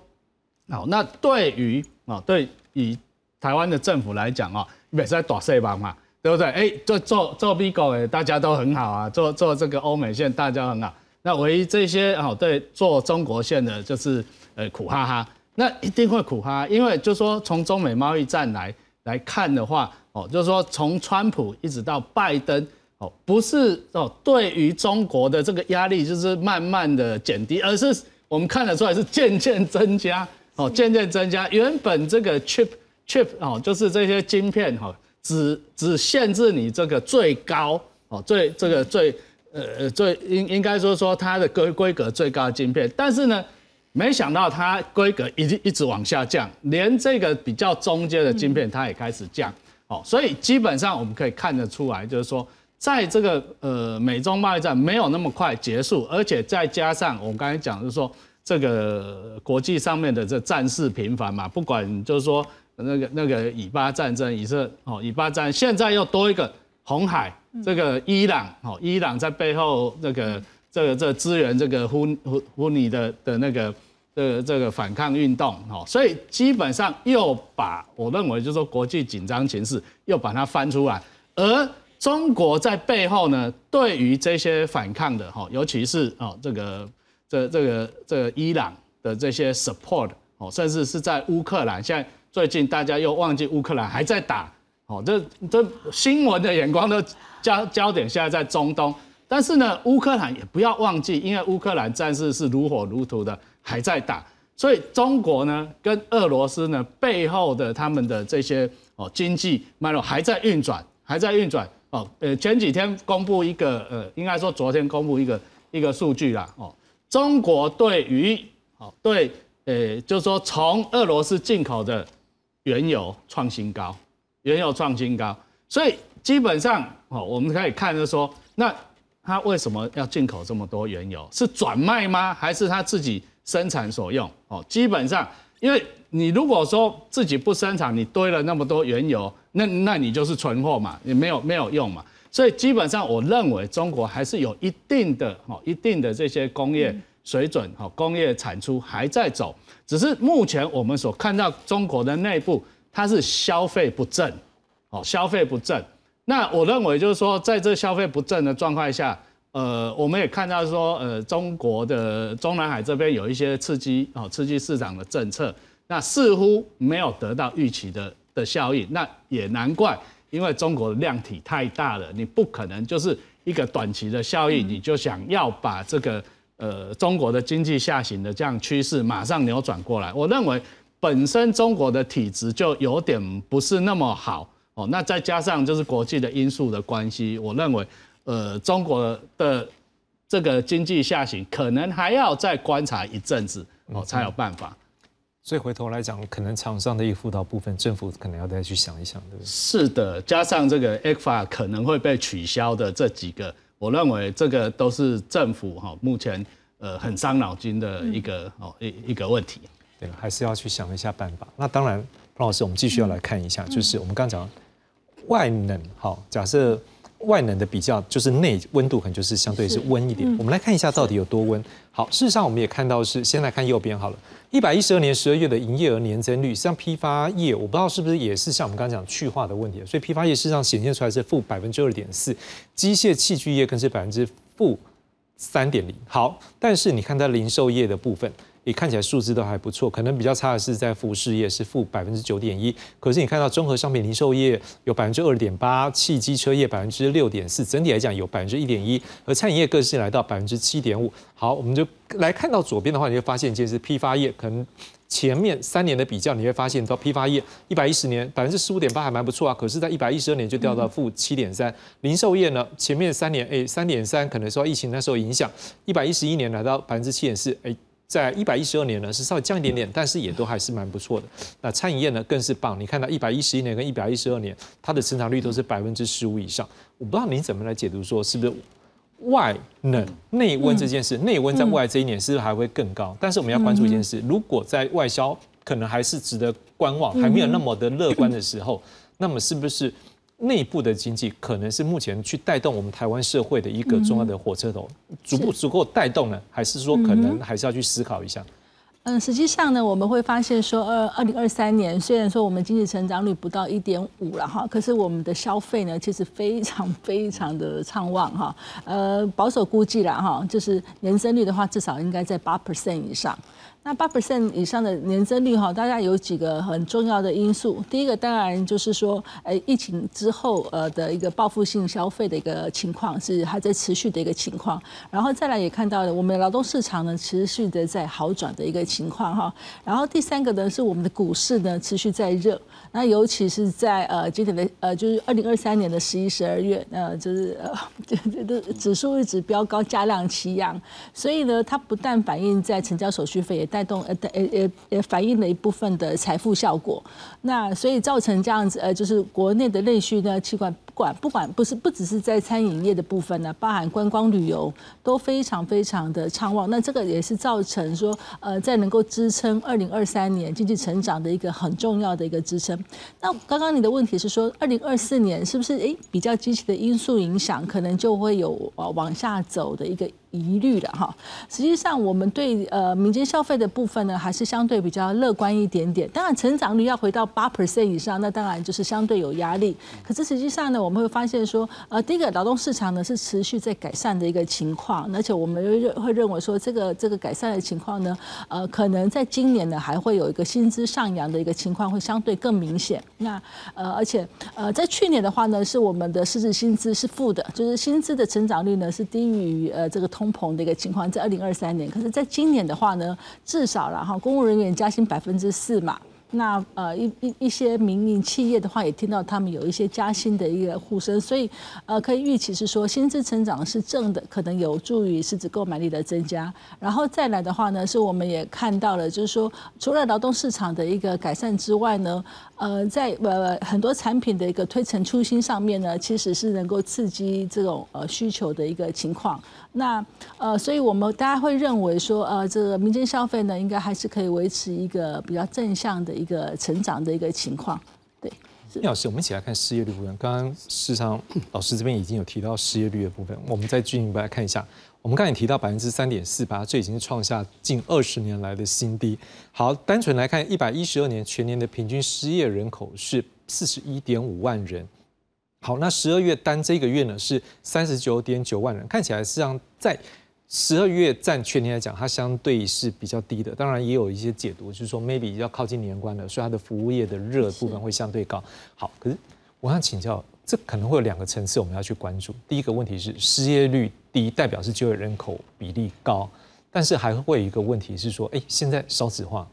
好，那对于啊，对以台湾的政府来讲啊，也是在打税帮嘛，对不对？哎，做做做 B 股哎，大家都很好啊，做做这个欧美线大家很好。那唯一这些哦，对做中国线的，就是呃苦哈哈，那一定会苦哈，因为就说从中美贸易战来来看的话，哦，就是说从川普一直到拜登。哦，不是哦，对于中国的这个压力就是慢慢的减低，而是我们看得出来是渐渐增加，哦，渐渐增加。原本这个 chip chip 哦，就是这些晶片哈，只只限制你这个最高哦，最这个最呃最应应该说说它的规规格最高的晶片，但是呢，没想到它规格一直一直往下降，连这个比较中间的晶片它也开始降，哦，所以基本上我们可以看得出来，就是说。在这个呃美中贸易战没有那么快结束，而且再加上我刚才讲，就是说这个国际上面的这战事频繁嘛，不管就是说那个那个以巴战争，以色哦以巴战，现在又多一个红海，这个伊朗哦，伊朗在背后这个这个这支援这个呼呼呼尼的的那个这这个反抗运动哦，所以基本上又把我认为就是说国际紧张情势又把它翻出来，而。中国在背后呢，对于这些反抗的哈，尤其是哦这个这这个这个伊朗的这些 support 哦，甚至是在乌克兰，现在最近大家又忘记乌克兰还在打哦，这这新闻的眼光都焦焦点现在在中东，但是呢，乌克兰也不要忘记，因为乌克兰战事是如火如荼的还在打，所以中国呢跟俄罗斯呢背后的他们的这些哦经济脉络还在运转，还在运转。哦。呃，前几天公布一个呃，应该说昨天公布一个一个数据啦哦，中国对于哦对呃，就是说从俄罗斯进口的原油创新高。原油创新高，所以基本上哦，我们可以看就说，那他为什么要进口这么多原油？是转卖吗？还是他自己生产所用？哦，基本上，因为你如果说自己不生产，你堆了那么多原油，那那你就是存货嘛，也没有没有用嘛。所以基本上，我认为中国还是有一定的哈，一定的这些工业水准，哈，工业产出还在走，只是目前我们所看到中国的内部。它是消费不振，哦，消费不振。那我认为就是说，在这消费不振的状况下，呃，我们也看到说，呃，中国的中南海这边有一些刺激，哦，刺激市场的政策，那似乎没有得到预期的的效应。那也难怪，因为中国的量体太大了，你不可能就是一个短期的效应，你就想要把这个呃中国的经济下行的这样趋势马上扭转过来。我认为。本身中国的体质就有点不是那么好哦，那再加上就是国际的因素的关系，我认为，呃，中国的这个经济下行可能还要再观察一阵子哦，才有办法。所以回头来讲，可能厂商的一个辅导部分，政府可能要再去想一想，对不对？是的，加上这个 e f a 可能会被取消的这几个，我认为这个都是政府哈目前呃很伤脑筋的一个哦一一个问题。对，还是要去想一下办法。那当然，彭老师，我们继续要来看一下，就是我们刚讲外能，好，假设外冷的比较，就是内温度可能就是相对是温一点。我们来看一下到底有多温。好，事实上我们也看到是，先来看右边好了，一百一十二年十二月的营业额年增率，像批发业，我不知道是不是也是像我们刚刚讲去化的问题，所以批发业事实上显现出来是负百分之二点四，机械器具业更是百分之负三点零。好，但是你看它零售业的部分。你看起来数字都还不错，可能比较差的是在服饰业是负百分之九点一，可是你看到综合商品零售业有百分之二点八，汽机车业百分之六点四，整体来讲有百分之一点一，而餐饮业更是来到百分之七点五。好，我们就来看到左边的话，你会发现其实批发业可能前面三年的比较，你会发现到批发业一百一十年百分之十五点八还蛮不错啊，可是在一百一十二年就掉到负七点三。零售业呢，前面三年哎三点三，可能受疫情那时候影响，一百一十一年来到百分之七点四，哎。在一百一十二年呢，是稍微降一点点，但是也都还是蛮不错的。那餐饮业呢，更是棒。你看到一百一十一年跟一百一十二年，它的成长率都是百分之十五以上。我不知道你怎么来解读，说是不是外冷内温这件事？内温在未来这一年是不是还会更高？但是我们要关注一件事：如果在外销可能还是值得观望，还没有那么的乐观的时候，那么是不是？内部的经济可能是目前去带动我们台湾社会的一个重要的火车头，足不足够带动呢？还是说可能还是要去思考一下？嗯，实际上呢，我们会发现说，二二零二三年虽然说我们经济成长率不到一点五了哈，可是我们的消费呢，其实非常非常的畅旺哈。呃，保守估计了哈，就是年增率的话，至少应该在八 percent 以上。那八 percent 以上的年增率哈，大概有几个很重要的因素。第一个当然就是说，呃，疫情之后呃的一个报复性消费的一个情况是还在持续的一个情况。然后再来也看到了我们劳动市场呢持续的在好转的一个情况哈。然后第三个呢是我们的股市呢持续在热。那尤其是在呃今年的呃就是二零二三年的十一、十二月，呃就是呃 (laughs) 指数一直飙高，加量齐扬。所以呢，它不但反映在成交手续费，也带动呃也也也反映了一部分的财富效果，那所以造成这样子呃，就是国内的内需呢，气管不管不管不是不只是在餐饮业的部分呢，包含观光旅游都非常非常的畅旺，那这个也是造成说呃在能够支撑二零二三年经济成长的一个很重要的一个支撑。那刚刚你的问题是说二零二四年是不是诶比较积极的因素影响，可能就会有呃往下走的一个。疑虑了哈。实际上，我们对呃民间消费的部分呢，还是相对比较乐观一点点。当然，成长率要回到八 percent 以上，那当然就是相对有压力。可是实际上呢，我们会发现说，呃，第一个劳动市场呢是持续在改善的一个情况，而且我们认会认为说，这个这个改善的情况呢，呃，可能在今年呢还会有一个薪资上扬的一个情况，会相对更明显。那呃，而且呃，在去年的话呢，是我们的实质薪资是负的，就是薪资的成长率呢是低于呃这个通膨的一个情况，在二零二三年。可是，在今年的话呢，至少了哈，公务人员加薪百分之四嘛。那呃一一一些民营企业的话，也听到他们有一些加薪的一个呼声，所以呃可以预期是说薪资成长是正的，可能有助于实质购买力的增加。然后再来的话呢，是我们也看到了，就是说除了劳动市场的一个改善之外呢，呃在呃很多产品的一个推陈出新上面呢，其实是能够刺激这种呃需求的一个情况。那呃，所以我们大家会认为说，呃，这个民间消费呢，应该还是可以维持一个比较正向的一个成长的一个情况。对，聂老师，我们一起来看失业率部分。刚刚事实上老师这边已经有提到失业率的部分，我们再进一步来看一下。我们刚才提到百分之三点四八，这已经是创下近二十年来的新低。好，单纯来看，一百一十二年全年的平均失业人口是四十一点五万人。好，那十二月单这个月呢是三十九点九万人，看起来实际上在十二月占全年来讲，它相对是比较低的。当然也有一些解读，就是说 maybe 要靠近年关了，所以它的服务业的热部分会相对高。好，可是我想请教，这可能会有两个层次我们要去关注。第一个问题是失业率低，代表是就业人口比例高，但是还会有一个问题是说，哎，现在少子化。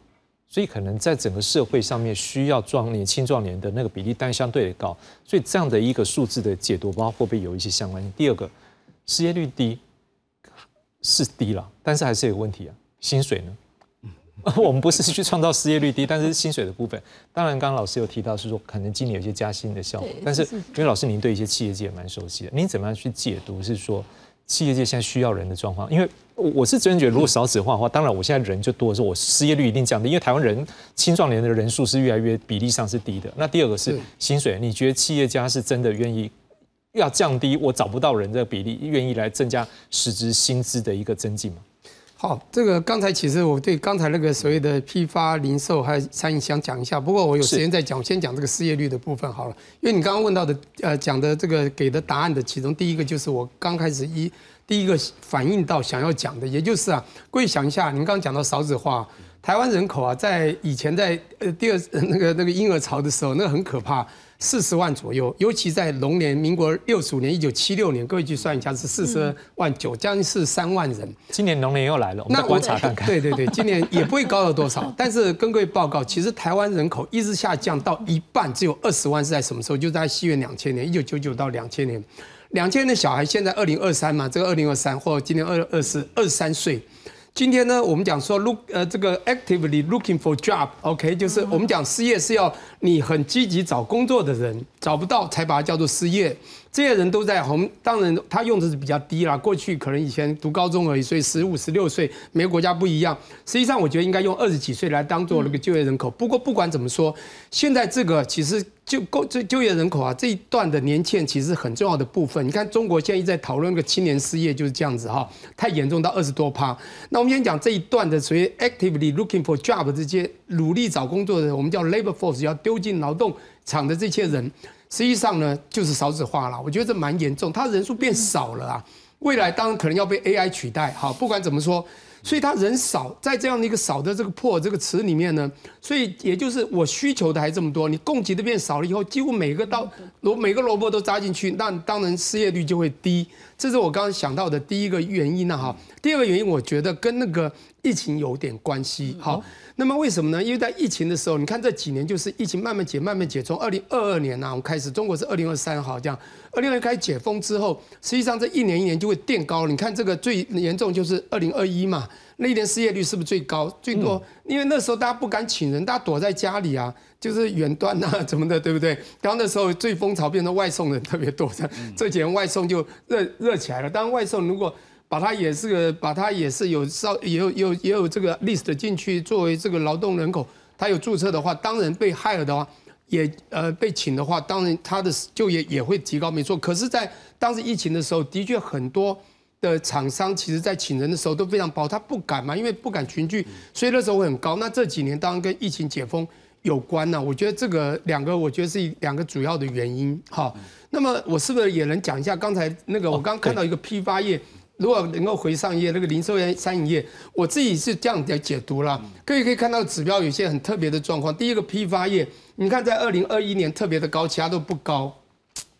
所以可能在整个社会上面需要壮年、青壮年的那个比例，但相对的高，所以这样的一个数字的解读，不知道会不会有一些相关性。第二个，失业率低是低了，但是还是有问题啊，薪水呢？我们不是去创造失业率低，但是薪水的部分，当然刚刚老师有提到是说，可能今年有一些加薪的效果，但是因为老师您对一些企业界蛮熟悉的，您怎么样去解读是说？企业界现在需要人的状况，因为我是真觉得，如果少子化的话，当然我现在人就多的时候，我失业率一定降低。因为台湾人青壮年的人数是越来越比例上是低的。那第二个是薪水，你觉得企业家是真的愿意要降低我找不到人的比例，愿意来增加实质薪资的一个增进吗？好，这个刚才其实我对刚才那个所谓的批发、零售还有餐饮想讲一下，不过我有时间再讲，先讲这个失业率的部分好了。因为你刚刚问到的，呃，讲的这个给的答案的其中第一个就是我刚开始一第一个反映到想要讲的，也就是啊，各位想一下，您刚刚讲到少子化，台湾人口啊，在以前在呃第二那个那个婴儿潮的时候，那个很可怕。四十万左右，尤其在龙年，民国六十五年，一九七六年，各位去算一下，是四十二万九，将近是三万人。今年龙年又来了，我们观察 (laughs) 看看。对对对，今年也不会高到多少。(laughs) 但是跟各位报告，其实台湾人口一直下降到一半，只有二十万是在什么时候？就在西元两千年，一九九九到两千年，两千年的小孩现在二零二三嘛，这个二零二三或今年二二十二十三岁。今天呢，我们讲说 look 呃这个 actively looking for job，OK，就是我们讲失业是要你很积极找工作的人，找不到才把它叫做失业。这些人都在红，当然他用的是比较低啦。过去可能以前读高中而已，所以十五、十六岁，每个国家不一样。实际上，我觉得应该用二十几岁来当做那个就业人口。不过不管怎么说，现在这个其实就够这就业人口啊这一段的年限其实很重要的部分。你看中国现在一在讨论个青年失业就是这样子哈，太严重到二十多趴。那我们先讲这一段的所谓 actively looking for job 这些努力找工作的，我们叫 labor force，要丢进劳动场的这些人。实际上呢，就是少子化了。我觉得这蛮严重，它人数变少了啊。未来当然可能要被 AI 取代。好，不管怎么说，所以他人少，在这样的一个少的这个破这个词里面呢，所以也就是我需求的还这么多，你供给的变少了以后，几乎每个到萝每个萝卜都扎进去，那当然失业率就会低。这是我刚刚想到的第一个原因呢。哈，第二个原因，我觉得跟那个疫情有点关系。好。那么为什么呢？因为在疫情的时候，你看这几年就是疫情慢慢解、慢慢解。从二零二二年呢，我们开始，中国是二零二三好这样。二零二开始解封之后，实际上这一年一年就会垫高。你看这个最严重就是二零二一嘛，那一年失业率是不是最高、最多？因为那时候大家不敢请人，大家躲在家里啊，就是远端啊 (laughs) 怎么的，对不对？然后那时候最风潮变成外送人特别多，这这几年外送就热热起来了。当然外送如果把它也是个，把它也是有稍也有有也有这个 list 进去作为这个劳动人口，他有注册的话，当然被害了的话，也呃被请的话，当然他的就业也会提高，没错。可是，在当时疫情的时候，的确很多的厂商，其实在请人的时候都非常薄，他不敢嘛，因为不敢群聚，所以那时候会很高。那这几年当然跟疫情解封有关呢，我觉得这个两个，我觉得是两个主要的原因。好，那么我是不是也能讲一下刚才那个我刚看到一个批发业？如果能够回上页，那个零售业、餐饮业，我自己是这样的解读啦。各位可以看到指标有些很特别的状况。第一个批发业，你看在二零二一年特别的高，其他都不高，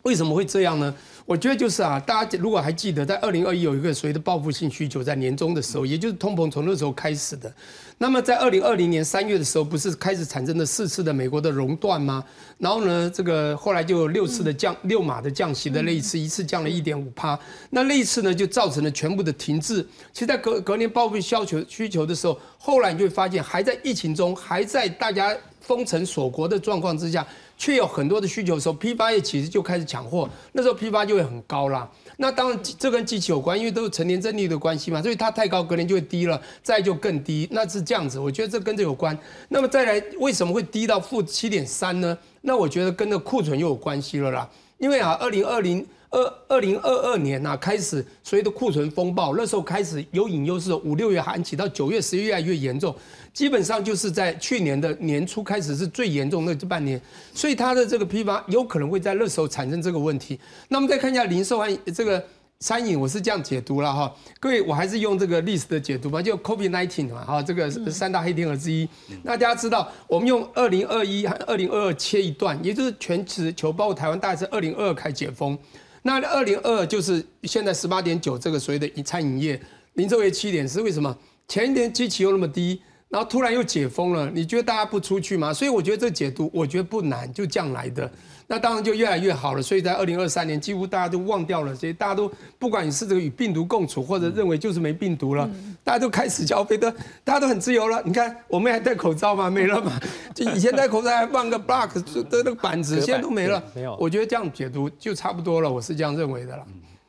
为什么会这样呢？我觉得就是啊，大家如果还记得，在二零二一有一个所谓的报复性需求，在年终的时候，也就是通膨从那时候开始的。那么在二零二零年三月的时候，不是开始产生了四次的美国的熔断吗？然后呢，这个后来就有六次的降六码的降息的那一次，一次降了一点五趴。那那一次呢，就造成了全部的停滞。其实，在隔隔年报复需求需求的时候，后来你就会发现，还在疫情中，还在大家封城锁国的状况之下。却有很多的需求的时候，批发业其实就开始抢货，那时候批发就会很高啦。那当然这跟机器有关，因为都是成年增率的关系嘛，所以它太高，隔年就会低了，再就更低，那是这样子。我觉得这跟这有关。那么再来，为什么会低到负七点三呢？那我觉得跟那库存又有关系了啦。因为啊，二零二零。二二零二二年呐，开始所谓的库存风暴，那时候开始有隐忧，是五六月寒起到九月、十月越来越严重，基本上就是在去年的年初开始是最严重的这半年，所以它的这个批发有可能会在那时候产生这个问题。那么再看一下零售和这个。餐饮我是这样解读了哈，各位我还是用这个历史的解读吧，就 COVID nineteen 嘛哈，这个三大黑天鹅之一。那大家知道，我们用二零二一和二零二二切一段，也就是全球包括台湾大概是二零二二开解封。那二零二就是现在十八点九，这个所谓的餐饮业、零售业七点是，为什么前一天机器又那么低？然后突然又解封了，你觉得大家不出去吗？所以我觉得这解读，我觉得不难，就这样来的。那当然就越来越好了。所以在二零二三年，几乎大家都忘掉了，所以大家都不管你是这个与病毒共处，或者认为就是没病毒了，大家都开始消费的，大家都很自由了。你看，我们还戴口罩吗？没了嘛。就以前戴口罩还放个 block 的那个板子，现在都没了。没有。我觉得这样解读就差不多了，我是这样认为的了。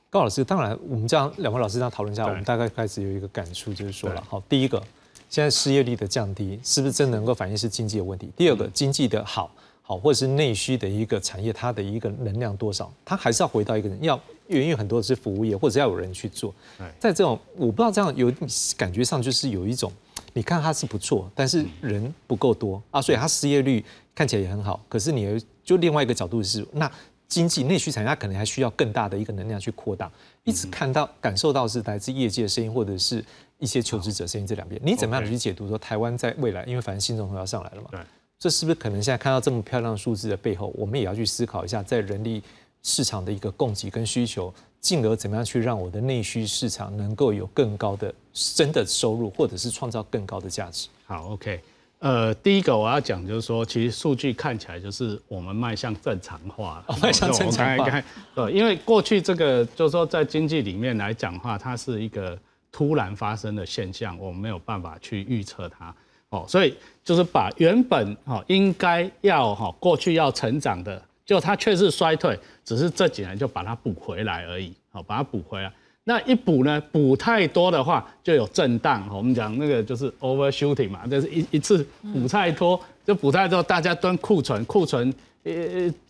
高老师，当然我们这样两位老师这样讨论一下，我们大概开始有一个感触，就是说了，好，第一个。现在失业率的降低，是不是真能够反映是经济的问题？第二个，经济的好好或者是内需的一个产业，它的一个能量多少，它还是要回到一个人，要源于很多是服务业，或者要有人去做。在这种我不知道这样有感觉上就是有一种，你看它是不错，但是人不够多啊，所以它失业率看起来也很好。可是你就另外一个角度是，那经济内需产业它可能还需要更大的一个能量去扩大。一直看到感受到是来自业界的声音，或者是。一些求职者声音这两边，你怎么样去解读说台湾在未来，因为反正新总统要上来了嘛，对，这是不是可能现在看到这么漂亮的数字的背后，我们也要去思考一下，在人力市场的一个供给跟需求，进而怎么样去让我的内需市场能够有更高的真的收入，或者是创造更高的价值？好，OK，呃，第一个我要讲就是说，其实数据看起来就是我们迈向正常化了，迈向正常化。对，因为过去这个就是说在经济里面来讲话，它是一个。突然发生的现象，我们没有办法去预测它，哦，所以就是把原本哈应该要哈过去要成长的，就它却是衰退，只是这几年就把它补回来而已，好，把它补回来。那一补呢，补太多的话就有震荡，我们讲那个就是 overshooting 嘛，就是一一次补太多，就补太多，大家蹲库存，库存呃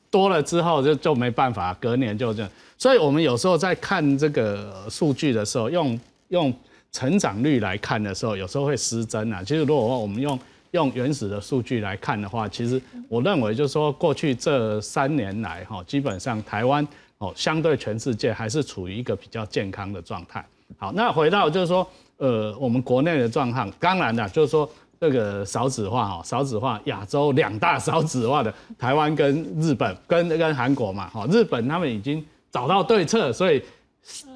多了之后就就没办法，隔年就这样。所以我们有时候在看这个数据的时候，用用成长率来看的时候，有时候会失真啊。其实如果我们用用原始的数据来看的话，其实我认为就是说，过去这三年来哈，基本上台湾哦，相对全世界还是处于一个比较健康的状态。好，那回到就是说，呃，我们国内的状况，当然的，就是说这个少子化哈，少子化，亚洲两大少子化的台湾跟日本跟跟韩国嘛，哈，日本他们已经找到对策，所以。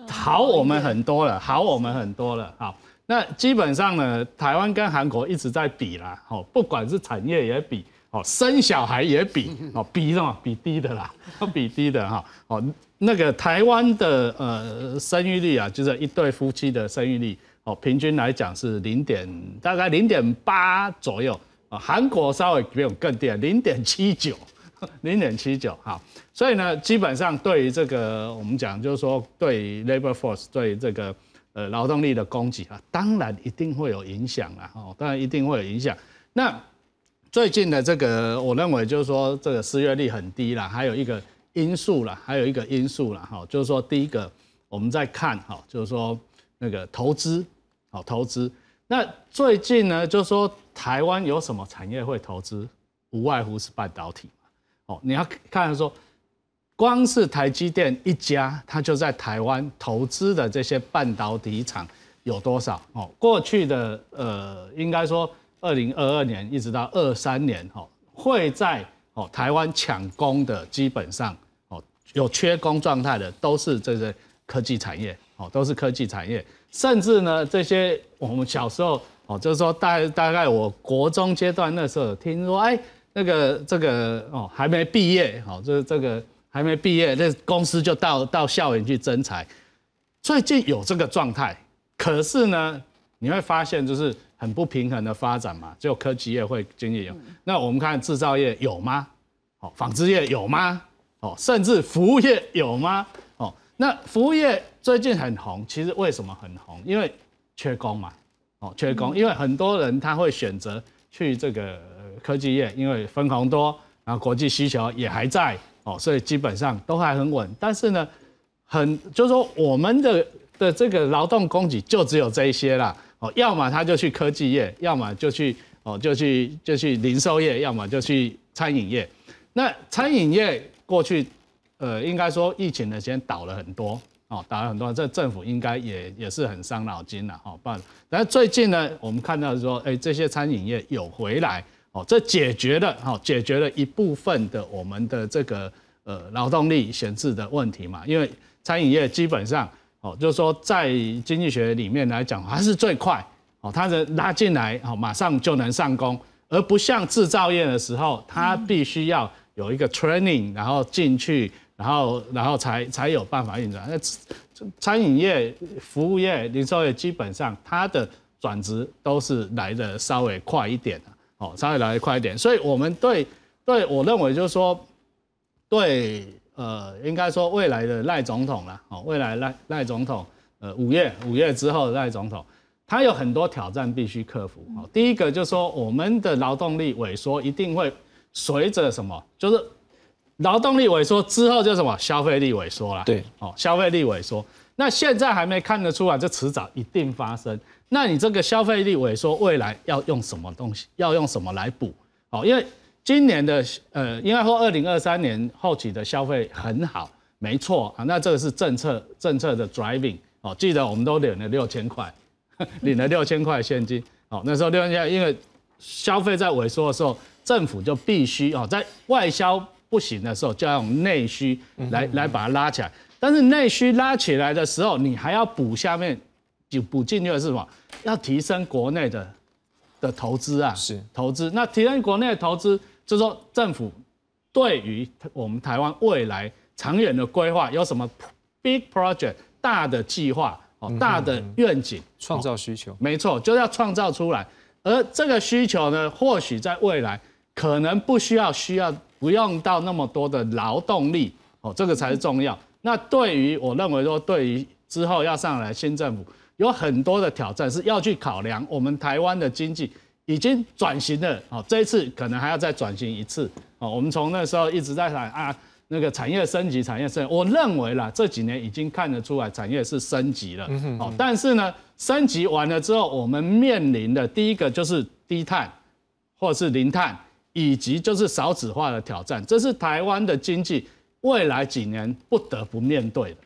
好，我们很多了，好，我们很多了。好，那基本上呢，台湾跟韩国一直在比啦。好，不管是产业也比，哦，生小孩也比，(laughs) 哦，比什么？比低的啦，(laughs) 比低的哈。哦，那个台湾的呃生育率啊，就是一对夫妻的生育率，哦，平均来讲是零点大概零点八左右。啊，韩国稍微比我们更低，零点七九。(laughs) 零点七九，好，所以呢，基本上对于这个我们讲，就是说对 labor force 对这个呃劳动力的供给啊，当然一定会有影响啦，哦，当然一定会有影响。那最近的这个，我认为就是说这个失业率很低啦，还有一个因素啦，还有一个因素啦，哈，就是说第一个，我们在看哈，就是说那个投资，好投资。那最近呢，就是说台湾有什么产业会投资？无外乎是半导体嘛。哦，你要看说，光是台积电一家，它就在台湾投资的这些半导体厂有多少？哦，过去的呃，应该说二零二二年一直到二三年，哦，会在哦台湾抢工的，基本上哦有缺工状态的，都是这些科技产业，哦，都是科技产业。甚至呢，这些我们小时候哦，就是说大大概我国中阶段那时候听说，哎，那个这个哦还没毕业，哦，这这个还没毕业，那公司就到到校园去征才。最近有这个状态，可是呢，你会发现就是很不平衡的发展嘛，只有科技业会经历有。那我们看制造业有吗？哦，纺织业有吗？哦，甚至服务业有吗？哦，那服务业。最近很红，其实为什么很红？因为缺工嘛，哦，缺工，因为很多人他会选择去这个科技业，因为分红多，然后国际需求也还在，哦，所以基本上都还很稳。但是呢，很就是说我们的的这个劳动供给就只有这一些啦，哦，要么他就去科技业，要么就去哦就去就去零售业，要么就去餐饮业。那餐饮业过去，呃，应该说疫情的时间倒了很多。哦，倒了很多，这政府应该也也是很伤脑筋了，哦，办。但最近呢，我们看到说，哎，这些餐饮业有回来，哦，这解决了，哦，解决了一部分的我们的这个呃劳动力闲置的问题嘛。因为餐饮业基本上，哦，就是说在经济学里面来讲，还是最快，哦，它的拉进来，哦，马上就能上工，而不像制造业的时候，它必须要有一个 training，然后进去。然后，然后才才有办法运转。那餐饮业、服务业、零售业基本上它的转职都是来的稍微快一点的，哦，稍微来的快一点。所以，我们对对我认为就是说，对呃，应该说未来的赖总统啦，哦，未来赖赖总统，呃，五月五月之后的赖总统，他有很多挑战必须克服。哦，第一个就是说，我们的劳动力萎缩一定会随着什么，就是。劳动力萎缩之后就什么？消费力萎缩了。对，哦，消费力萎缩。那现在还没看得出来，这迟早一定发生。那你这个消费力萎缩，未来要用什么东西？要用什么来补？哦，因为今年的呃，应该说二零二三年后期的消费很好，没错啊。那这个是政策政策的 driving。哦，记得我们都领了六千块，(laughs) 领了六千块现金。哦，那时候六千块，因为消费在萎缩的时候，政府就必须哦，在外销。不行的时候，就要用内需来来把它拉起来。但是内需拉起来的时候，你还要补下面，就补进去的是什么？要提升国内的的投资啊，是投资。那提升国内的投资，就是说政府对于我们台湾未来长远的规划有什么 big project 大的计划哦，大的愿景，创造需求，没错，就要创造出来。而这个需求呢，或许在未来可能不需要需要。不用到那么多的劳动力哦，这个才是重要。那对于我认为说，对于之后要上来新政府，有很多的挑战是要去考量。我们台湾的经济已经转型了哦，这一次可能还要再转型一次哦。我们从那时候一直在谈啊，那个产业升级，产业升。我认为啦，这几年已经看得出来产业是升级了哦。但是呢，升级完了之后，我们面临的第一个就是低碳或者是零碳。以及就是少子化的挑战，这是台湾的经济未来几年不得不面对的。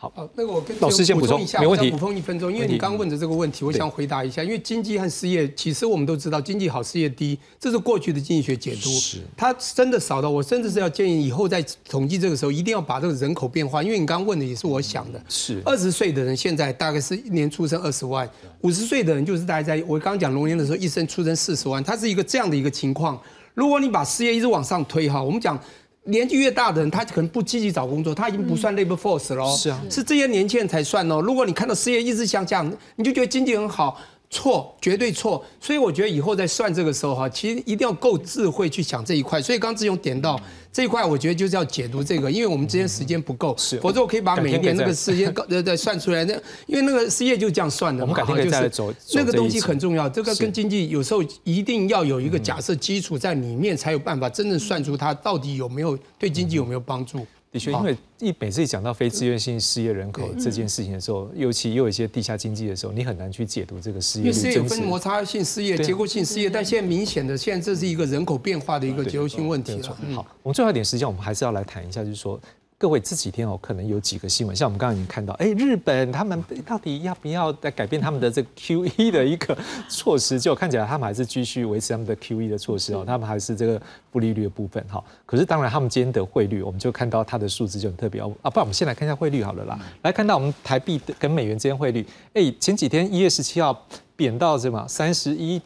好，那个我跟老师先补充一下，没问题。补充一分钟，因为你刚问的这个问题，我想回答一下。因为经济和失业，其实我们都知道，经济好，失业低，这是过去的经济学解读。是，它真的少到我甚至是要建议以后在统计这个时候，一定要把这个人口变化。因为你刚刚问的也是我想的。是，二十岁的人现在大概是一年出生二十万，五十岁的人就是大概在我刚刚讲龙年的时候，一生出生四十万，它是一个这样的一个情况。如果你把失业一直往上推哈，我们讲年纪越大的人，他可能不积极找工作，他已经不算 labor force 了。是啊，是这些年轻人才算哦。如果你看到失业一直下降，你就觉得经济很好。错，绝对错。所以我觉得以后在算这个时候哈，其实一定要够智慧去想这一块。所以刚志勇点到这一块，我觉得就是要解读这个，因为我们之间时间不够，是，否则我可以把每一年那个时间呃再 (laughs) 算出来。那因为那个失业就这样算的，我们改天可以再走。那个东西很重要，这个跟经济有时候一定要有一个假设基础在里面，才有办法真正算出它到底有没有对经济有没有帮助。的确，因为一每次讲到非自愿性失业人口这件事情的时候，尤其又有一些地下经济的时候，你很难去解读这个失业率因为失业有分摩擦性失业、结构性失业，但现在明显的，现在这是一个人口变化的一个结构性问题了。嗯。好，我们最后一点时间，我们还是要来谈一下，就是说。各位这几天哦，可能有几个新闻，像我们刚刚已经看到，哎，日本他们到底要不要来改变他们的这个 Q E 的一个措施？就看起来他们还是继续维持他们的 Q E 的措施哦，他们还是这个负利率的部分哈。可是当然，他们今天的汇率，我们就看到它的数字就很特别哦。啊，不然我们先来看一下汇率好了啦。来看到我们台币跟美元之间汇率，哎，前几天一月十七号贬到什么三十一。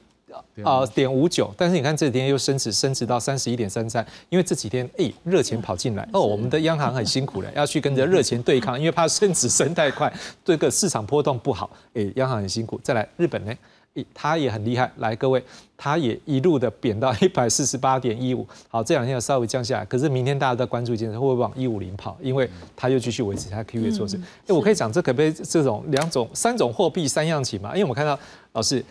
啊，点五九，但是你看这几天又升值，升值到三十一点三三，因为这几天哎热钱跑进来哦，我们的央行很辛苦了，要去跟着热钱对抗，因为怕升值升太快，这个市场波动不好，哎，央行很辛苦。再来日本呢，哎，它也很厉害，来各位，它也一路的贬到一百四十八点一五，好，这两天有稍微降下来，可是明天大家都在关注一件事，会不会往一五零跑？因为它又继续维持它 Q E 措施。哎，我可以讲这可不可以这种两种三种货币三样起嘛？因为我们看到老师。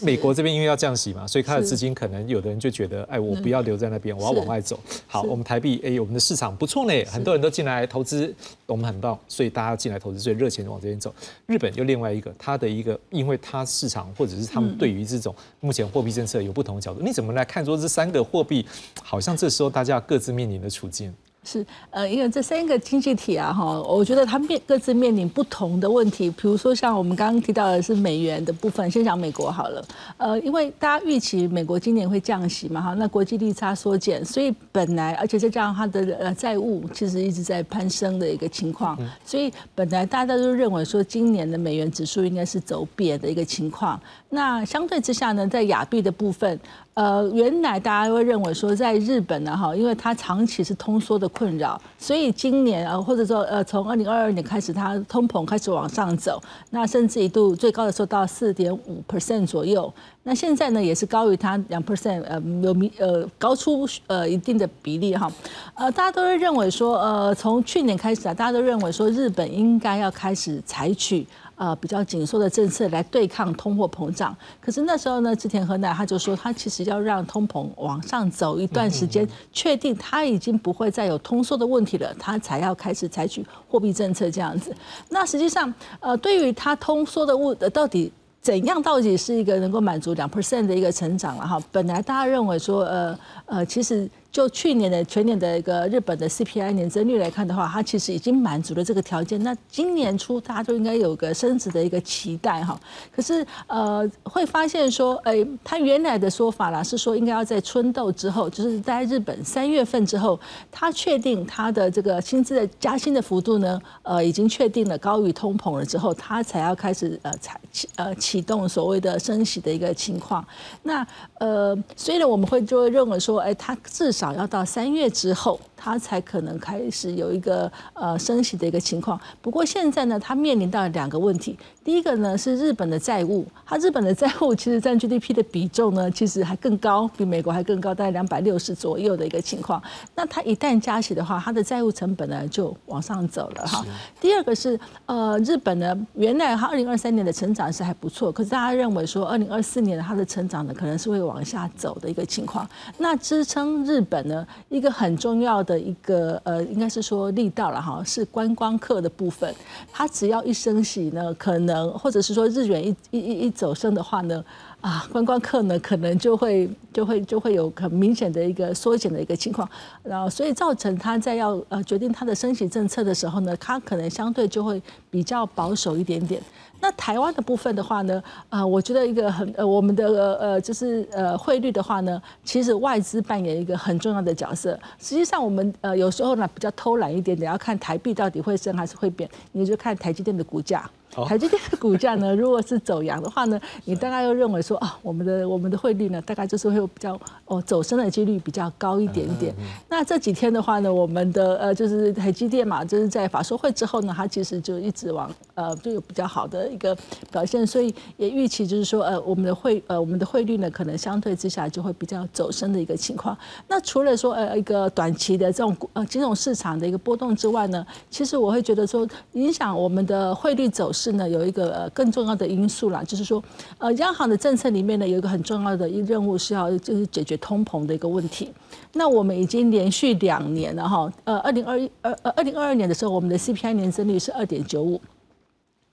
美国这边因为要降息嘛，所以它的资金可能有的人就觉得，哎，我不要留在那边，我要往外走。好，我们台币，哎，我们的市场不错呢，很多人都进来投资，我们很棒，所以大家进来投资，所以热钱往这边走。日本又另外一个，它的一个，因为它市场或者是他们对于这种目前货币政策有不同的角度，你怎么来看说这三个货币，好像这时候大家各自面临的处境？是，呃，因为这三个经济体啊，哈，我觉得它面各自面临不同的问题。比如说，像我们刚刚提到的是美元的部分，先讲美国好了。呃，因为大家预期美国今年会降息嘛，哈，那国际利差缩减，所以本来，而且再加上它的呃债务其实一直在攀升的一个情况，所以本来大家都认为说今年的美元指数应该是走贬的一个情况。那相对之下呢，在亚币的部分。呃，原来大家会认为说，在日本呢，哈，因为它长期是通缩的困扰，所以今年啊，或者说呃，从二零二二年开始，它通膨开始往上走，那甚至一度最高的时候到四点五 percent 左右，那现在呢也是高于它两 percent，呃，有明呃高出呃一定的比例哈，呃，大家都会认为说，呃，从去年开始啊，大家都认为说，日本应该要开始采取。呃，比较紧缩的政策来对抗通货膨胀。可是那时候呢，织田和奈他就说，他其实要让通膨往上走一段时间，确定他已经不会再有通缩的问题了，他才要开始采取货币政策这样子。那实际上，呃，对于他通缩的物到底怎样，到底是一个能够满足两 percent 的一个成长了哈？本来大家认为说，呃呃，其实。就去年的全年的一个日本的 CPI 年增率来看的话，它其实已经满足了这个条件。那今年初大家就应该有个升值的一个期待哈。可是呃，会发现说，哎，它原来的说法啦是说应该要在春斗之后，就是在日本三月份之后，它确定它的这个薪资的加薪的幅度呢，呃，已经确定了高于通膨了之后，它才要开始呃采启呃启动所谓的升息的一个情况。那呃，所以呢，我们会就会认为说，哎，它至少。要到三月之后，它才可能开始有一个呃升息的一个情况。不过现在呢，它面临到两个问题。第一个呢是日本的债务，它日本的债务其实占 GDP 的比重呢，其实还更高，比美国还更高，大概两百六十左右的一个情况。那它一旦加息的话，它的债务成本呢就往上走了哈。第二个是呃日本呢，原来它二零二三年的成长是还不错，可是大家认为说二零二四年它的成长呢可能是会往下走的一个情况。那支撑日本呢一个很重要的一个呃，应该是说力道了哈，是观光客的部分。它只要一升息呢，可能或者是说日元一一一一走升的话呢，啊，观光客呢可能就会就会就会有很明显的一个缩减的一个情况，然后所以造成他在要呃决定他的升息政策的时候呢，他可能相对就会比较保守一点点。那台湾的部分的话呢，啊，我觉得一个很呃，我们的呃就是呃汇率的话呢，其实外资扮演一个很重要的角色。实际上我们呃有时候呢比较偷懒一点点，要看台币到底会升还是会贬，你就看台积电的股价。台积电的股价呢，(laughs) 如果是走阳的话呢，你大概又认为说啊，我们的我们的汇率呢，大概就是会比较哦走升的几率比较高一点点。那这几天的话呢，我们的呃就是台积电嘛，就是在法说会之后呢，它其实就一直往呃就有比较好的一个表现，所以也预期就是说，呃，我们的汇呃我们的汇率呢，可能相对之下就会比较走升的一个情况。那除了说呃一个短期的这种呃金融市场的一个波动之外呢，其实我会觉得说，影响我们的汇率走势呢，有一个呃更重要的因素啦，就是说，呃央行的政策里面呢，有一个很重要的一任务是要就是解决通膨的一个问题。那我们已经连续两年了哈，呃，二零二一二呃二零二二年的时候，我们的 CPI 年增率是二点九五。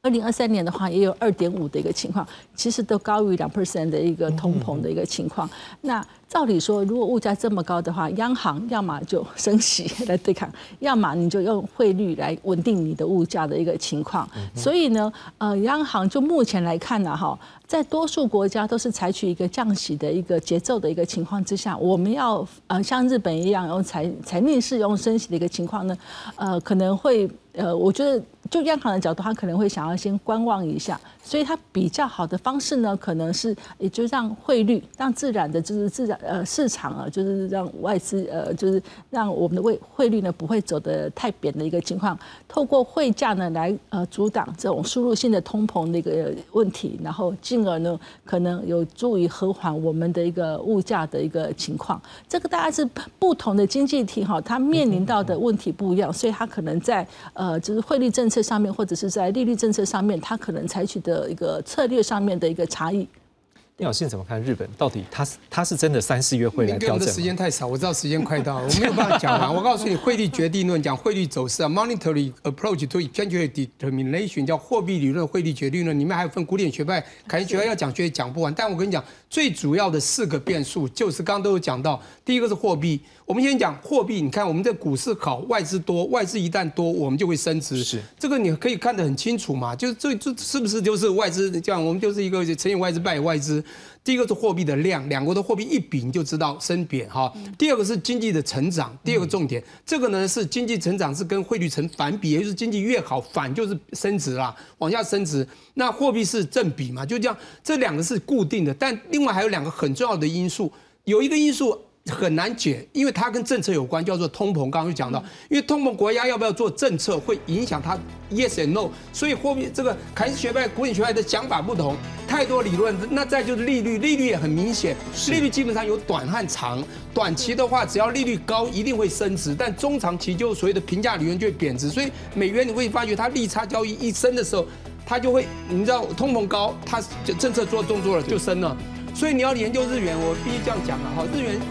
二零二三年的话，也有二点五的一个情况，其实都高于两 percent 的一个通膨的一个情况。那照理说，如果物价这么高的话，央行要么就升息 (laughs) 来对抗，要么你就用汇率来稳定你的物价的一个情况。所以呢，呃，央行就目前来看呢，哈，在多数国家都是采取一个降息的一个节奏的一个情况之下，我们要呃像日本一样用财财逆势用升息的一个情况呢，呃，可能会呃，我觉得。就央行的角度，他可能会想要先观望一下，所以它比较好的方式呢，可能是也就让汇率，让自然的，就是自然呃市场啊，就是让外资呃，就是让我们的汇汇率呢不会走得太扁的一个情况，透过汇价呢来呃阻挡这种输入性的通膨的一个问题，然后进而呢可能有助于和缓我们的一个物价的一个情况。这个大概是不同的经济体哈，它面临到的问题不一样，所以它可能在呃就是汇率政策。上面或者是在利率政策上面，它可能采取的一个策略上面的一个差异。丁老师怎么看日本？到底他是他是真的三四月会来调整？时间太少，我知道时间快到了，我没有办法讲完。(laughs) 我告诉你，汇率决定论讲汇率走势啊，monetary approach to exchange rate determination 叫货币理论、汇率决定论，里面还有分古典学派、凯恩学派要讲，绝对讲不完。但我跟你讲，最主要的四个变数就是刚刚都有讲到，第一个是货币。我们先讲货币，你看我们的股市好，外资多，外资一旦多，我们就会升值。是这个你可以看得很清楚嘛？就是这这是不是就是外资这样？我们就是一个乘以外资败外资。第一个是货币的量，两国的货币一比你就知道升贬哈。第二个是经济的成长，第二个重点，这个呢是经济成长是跟汇率成反比，也就是经济越好反就是升值啦，往下升值。那货币是正比嘛？就这样，这两个是固定的，但另外还有两个很重要的因素，有一个因素。很难解，因为它跟政策有关，叫做通膨。刚刚就讲到，因为通膨国家要不要做政策，会影响它 yes and no。所以货币这个凯恩学派、古典学派的想法不同，太多理论。那再就是利率，利率也很明显，利率基本上有短和长。短期的话，只要利率高，一定会升值；但中长期就所谓的平价理论就会贬值。所以美元你会发觉它利差交易一升的时候，它就会你知道通膨高，它就政策做动作了就升了。所以你要研究日元，我必须这样讲了哈，日元一。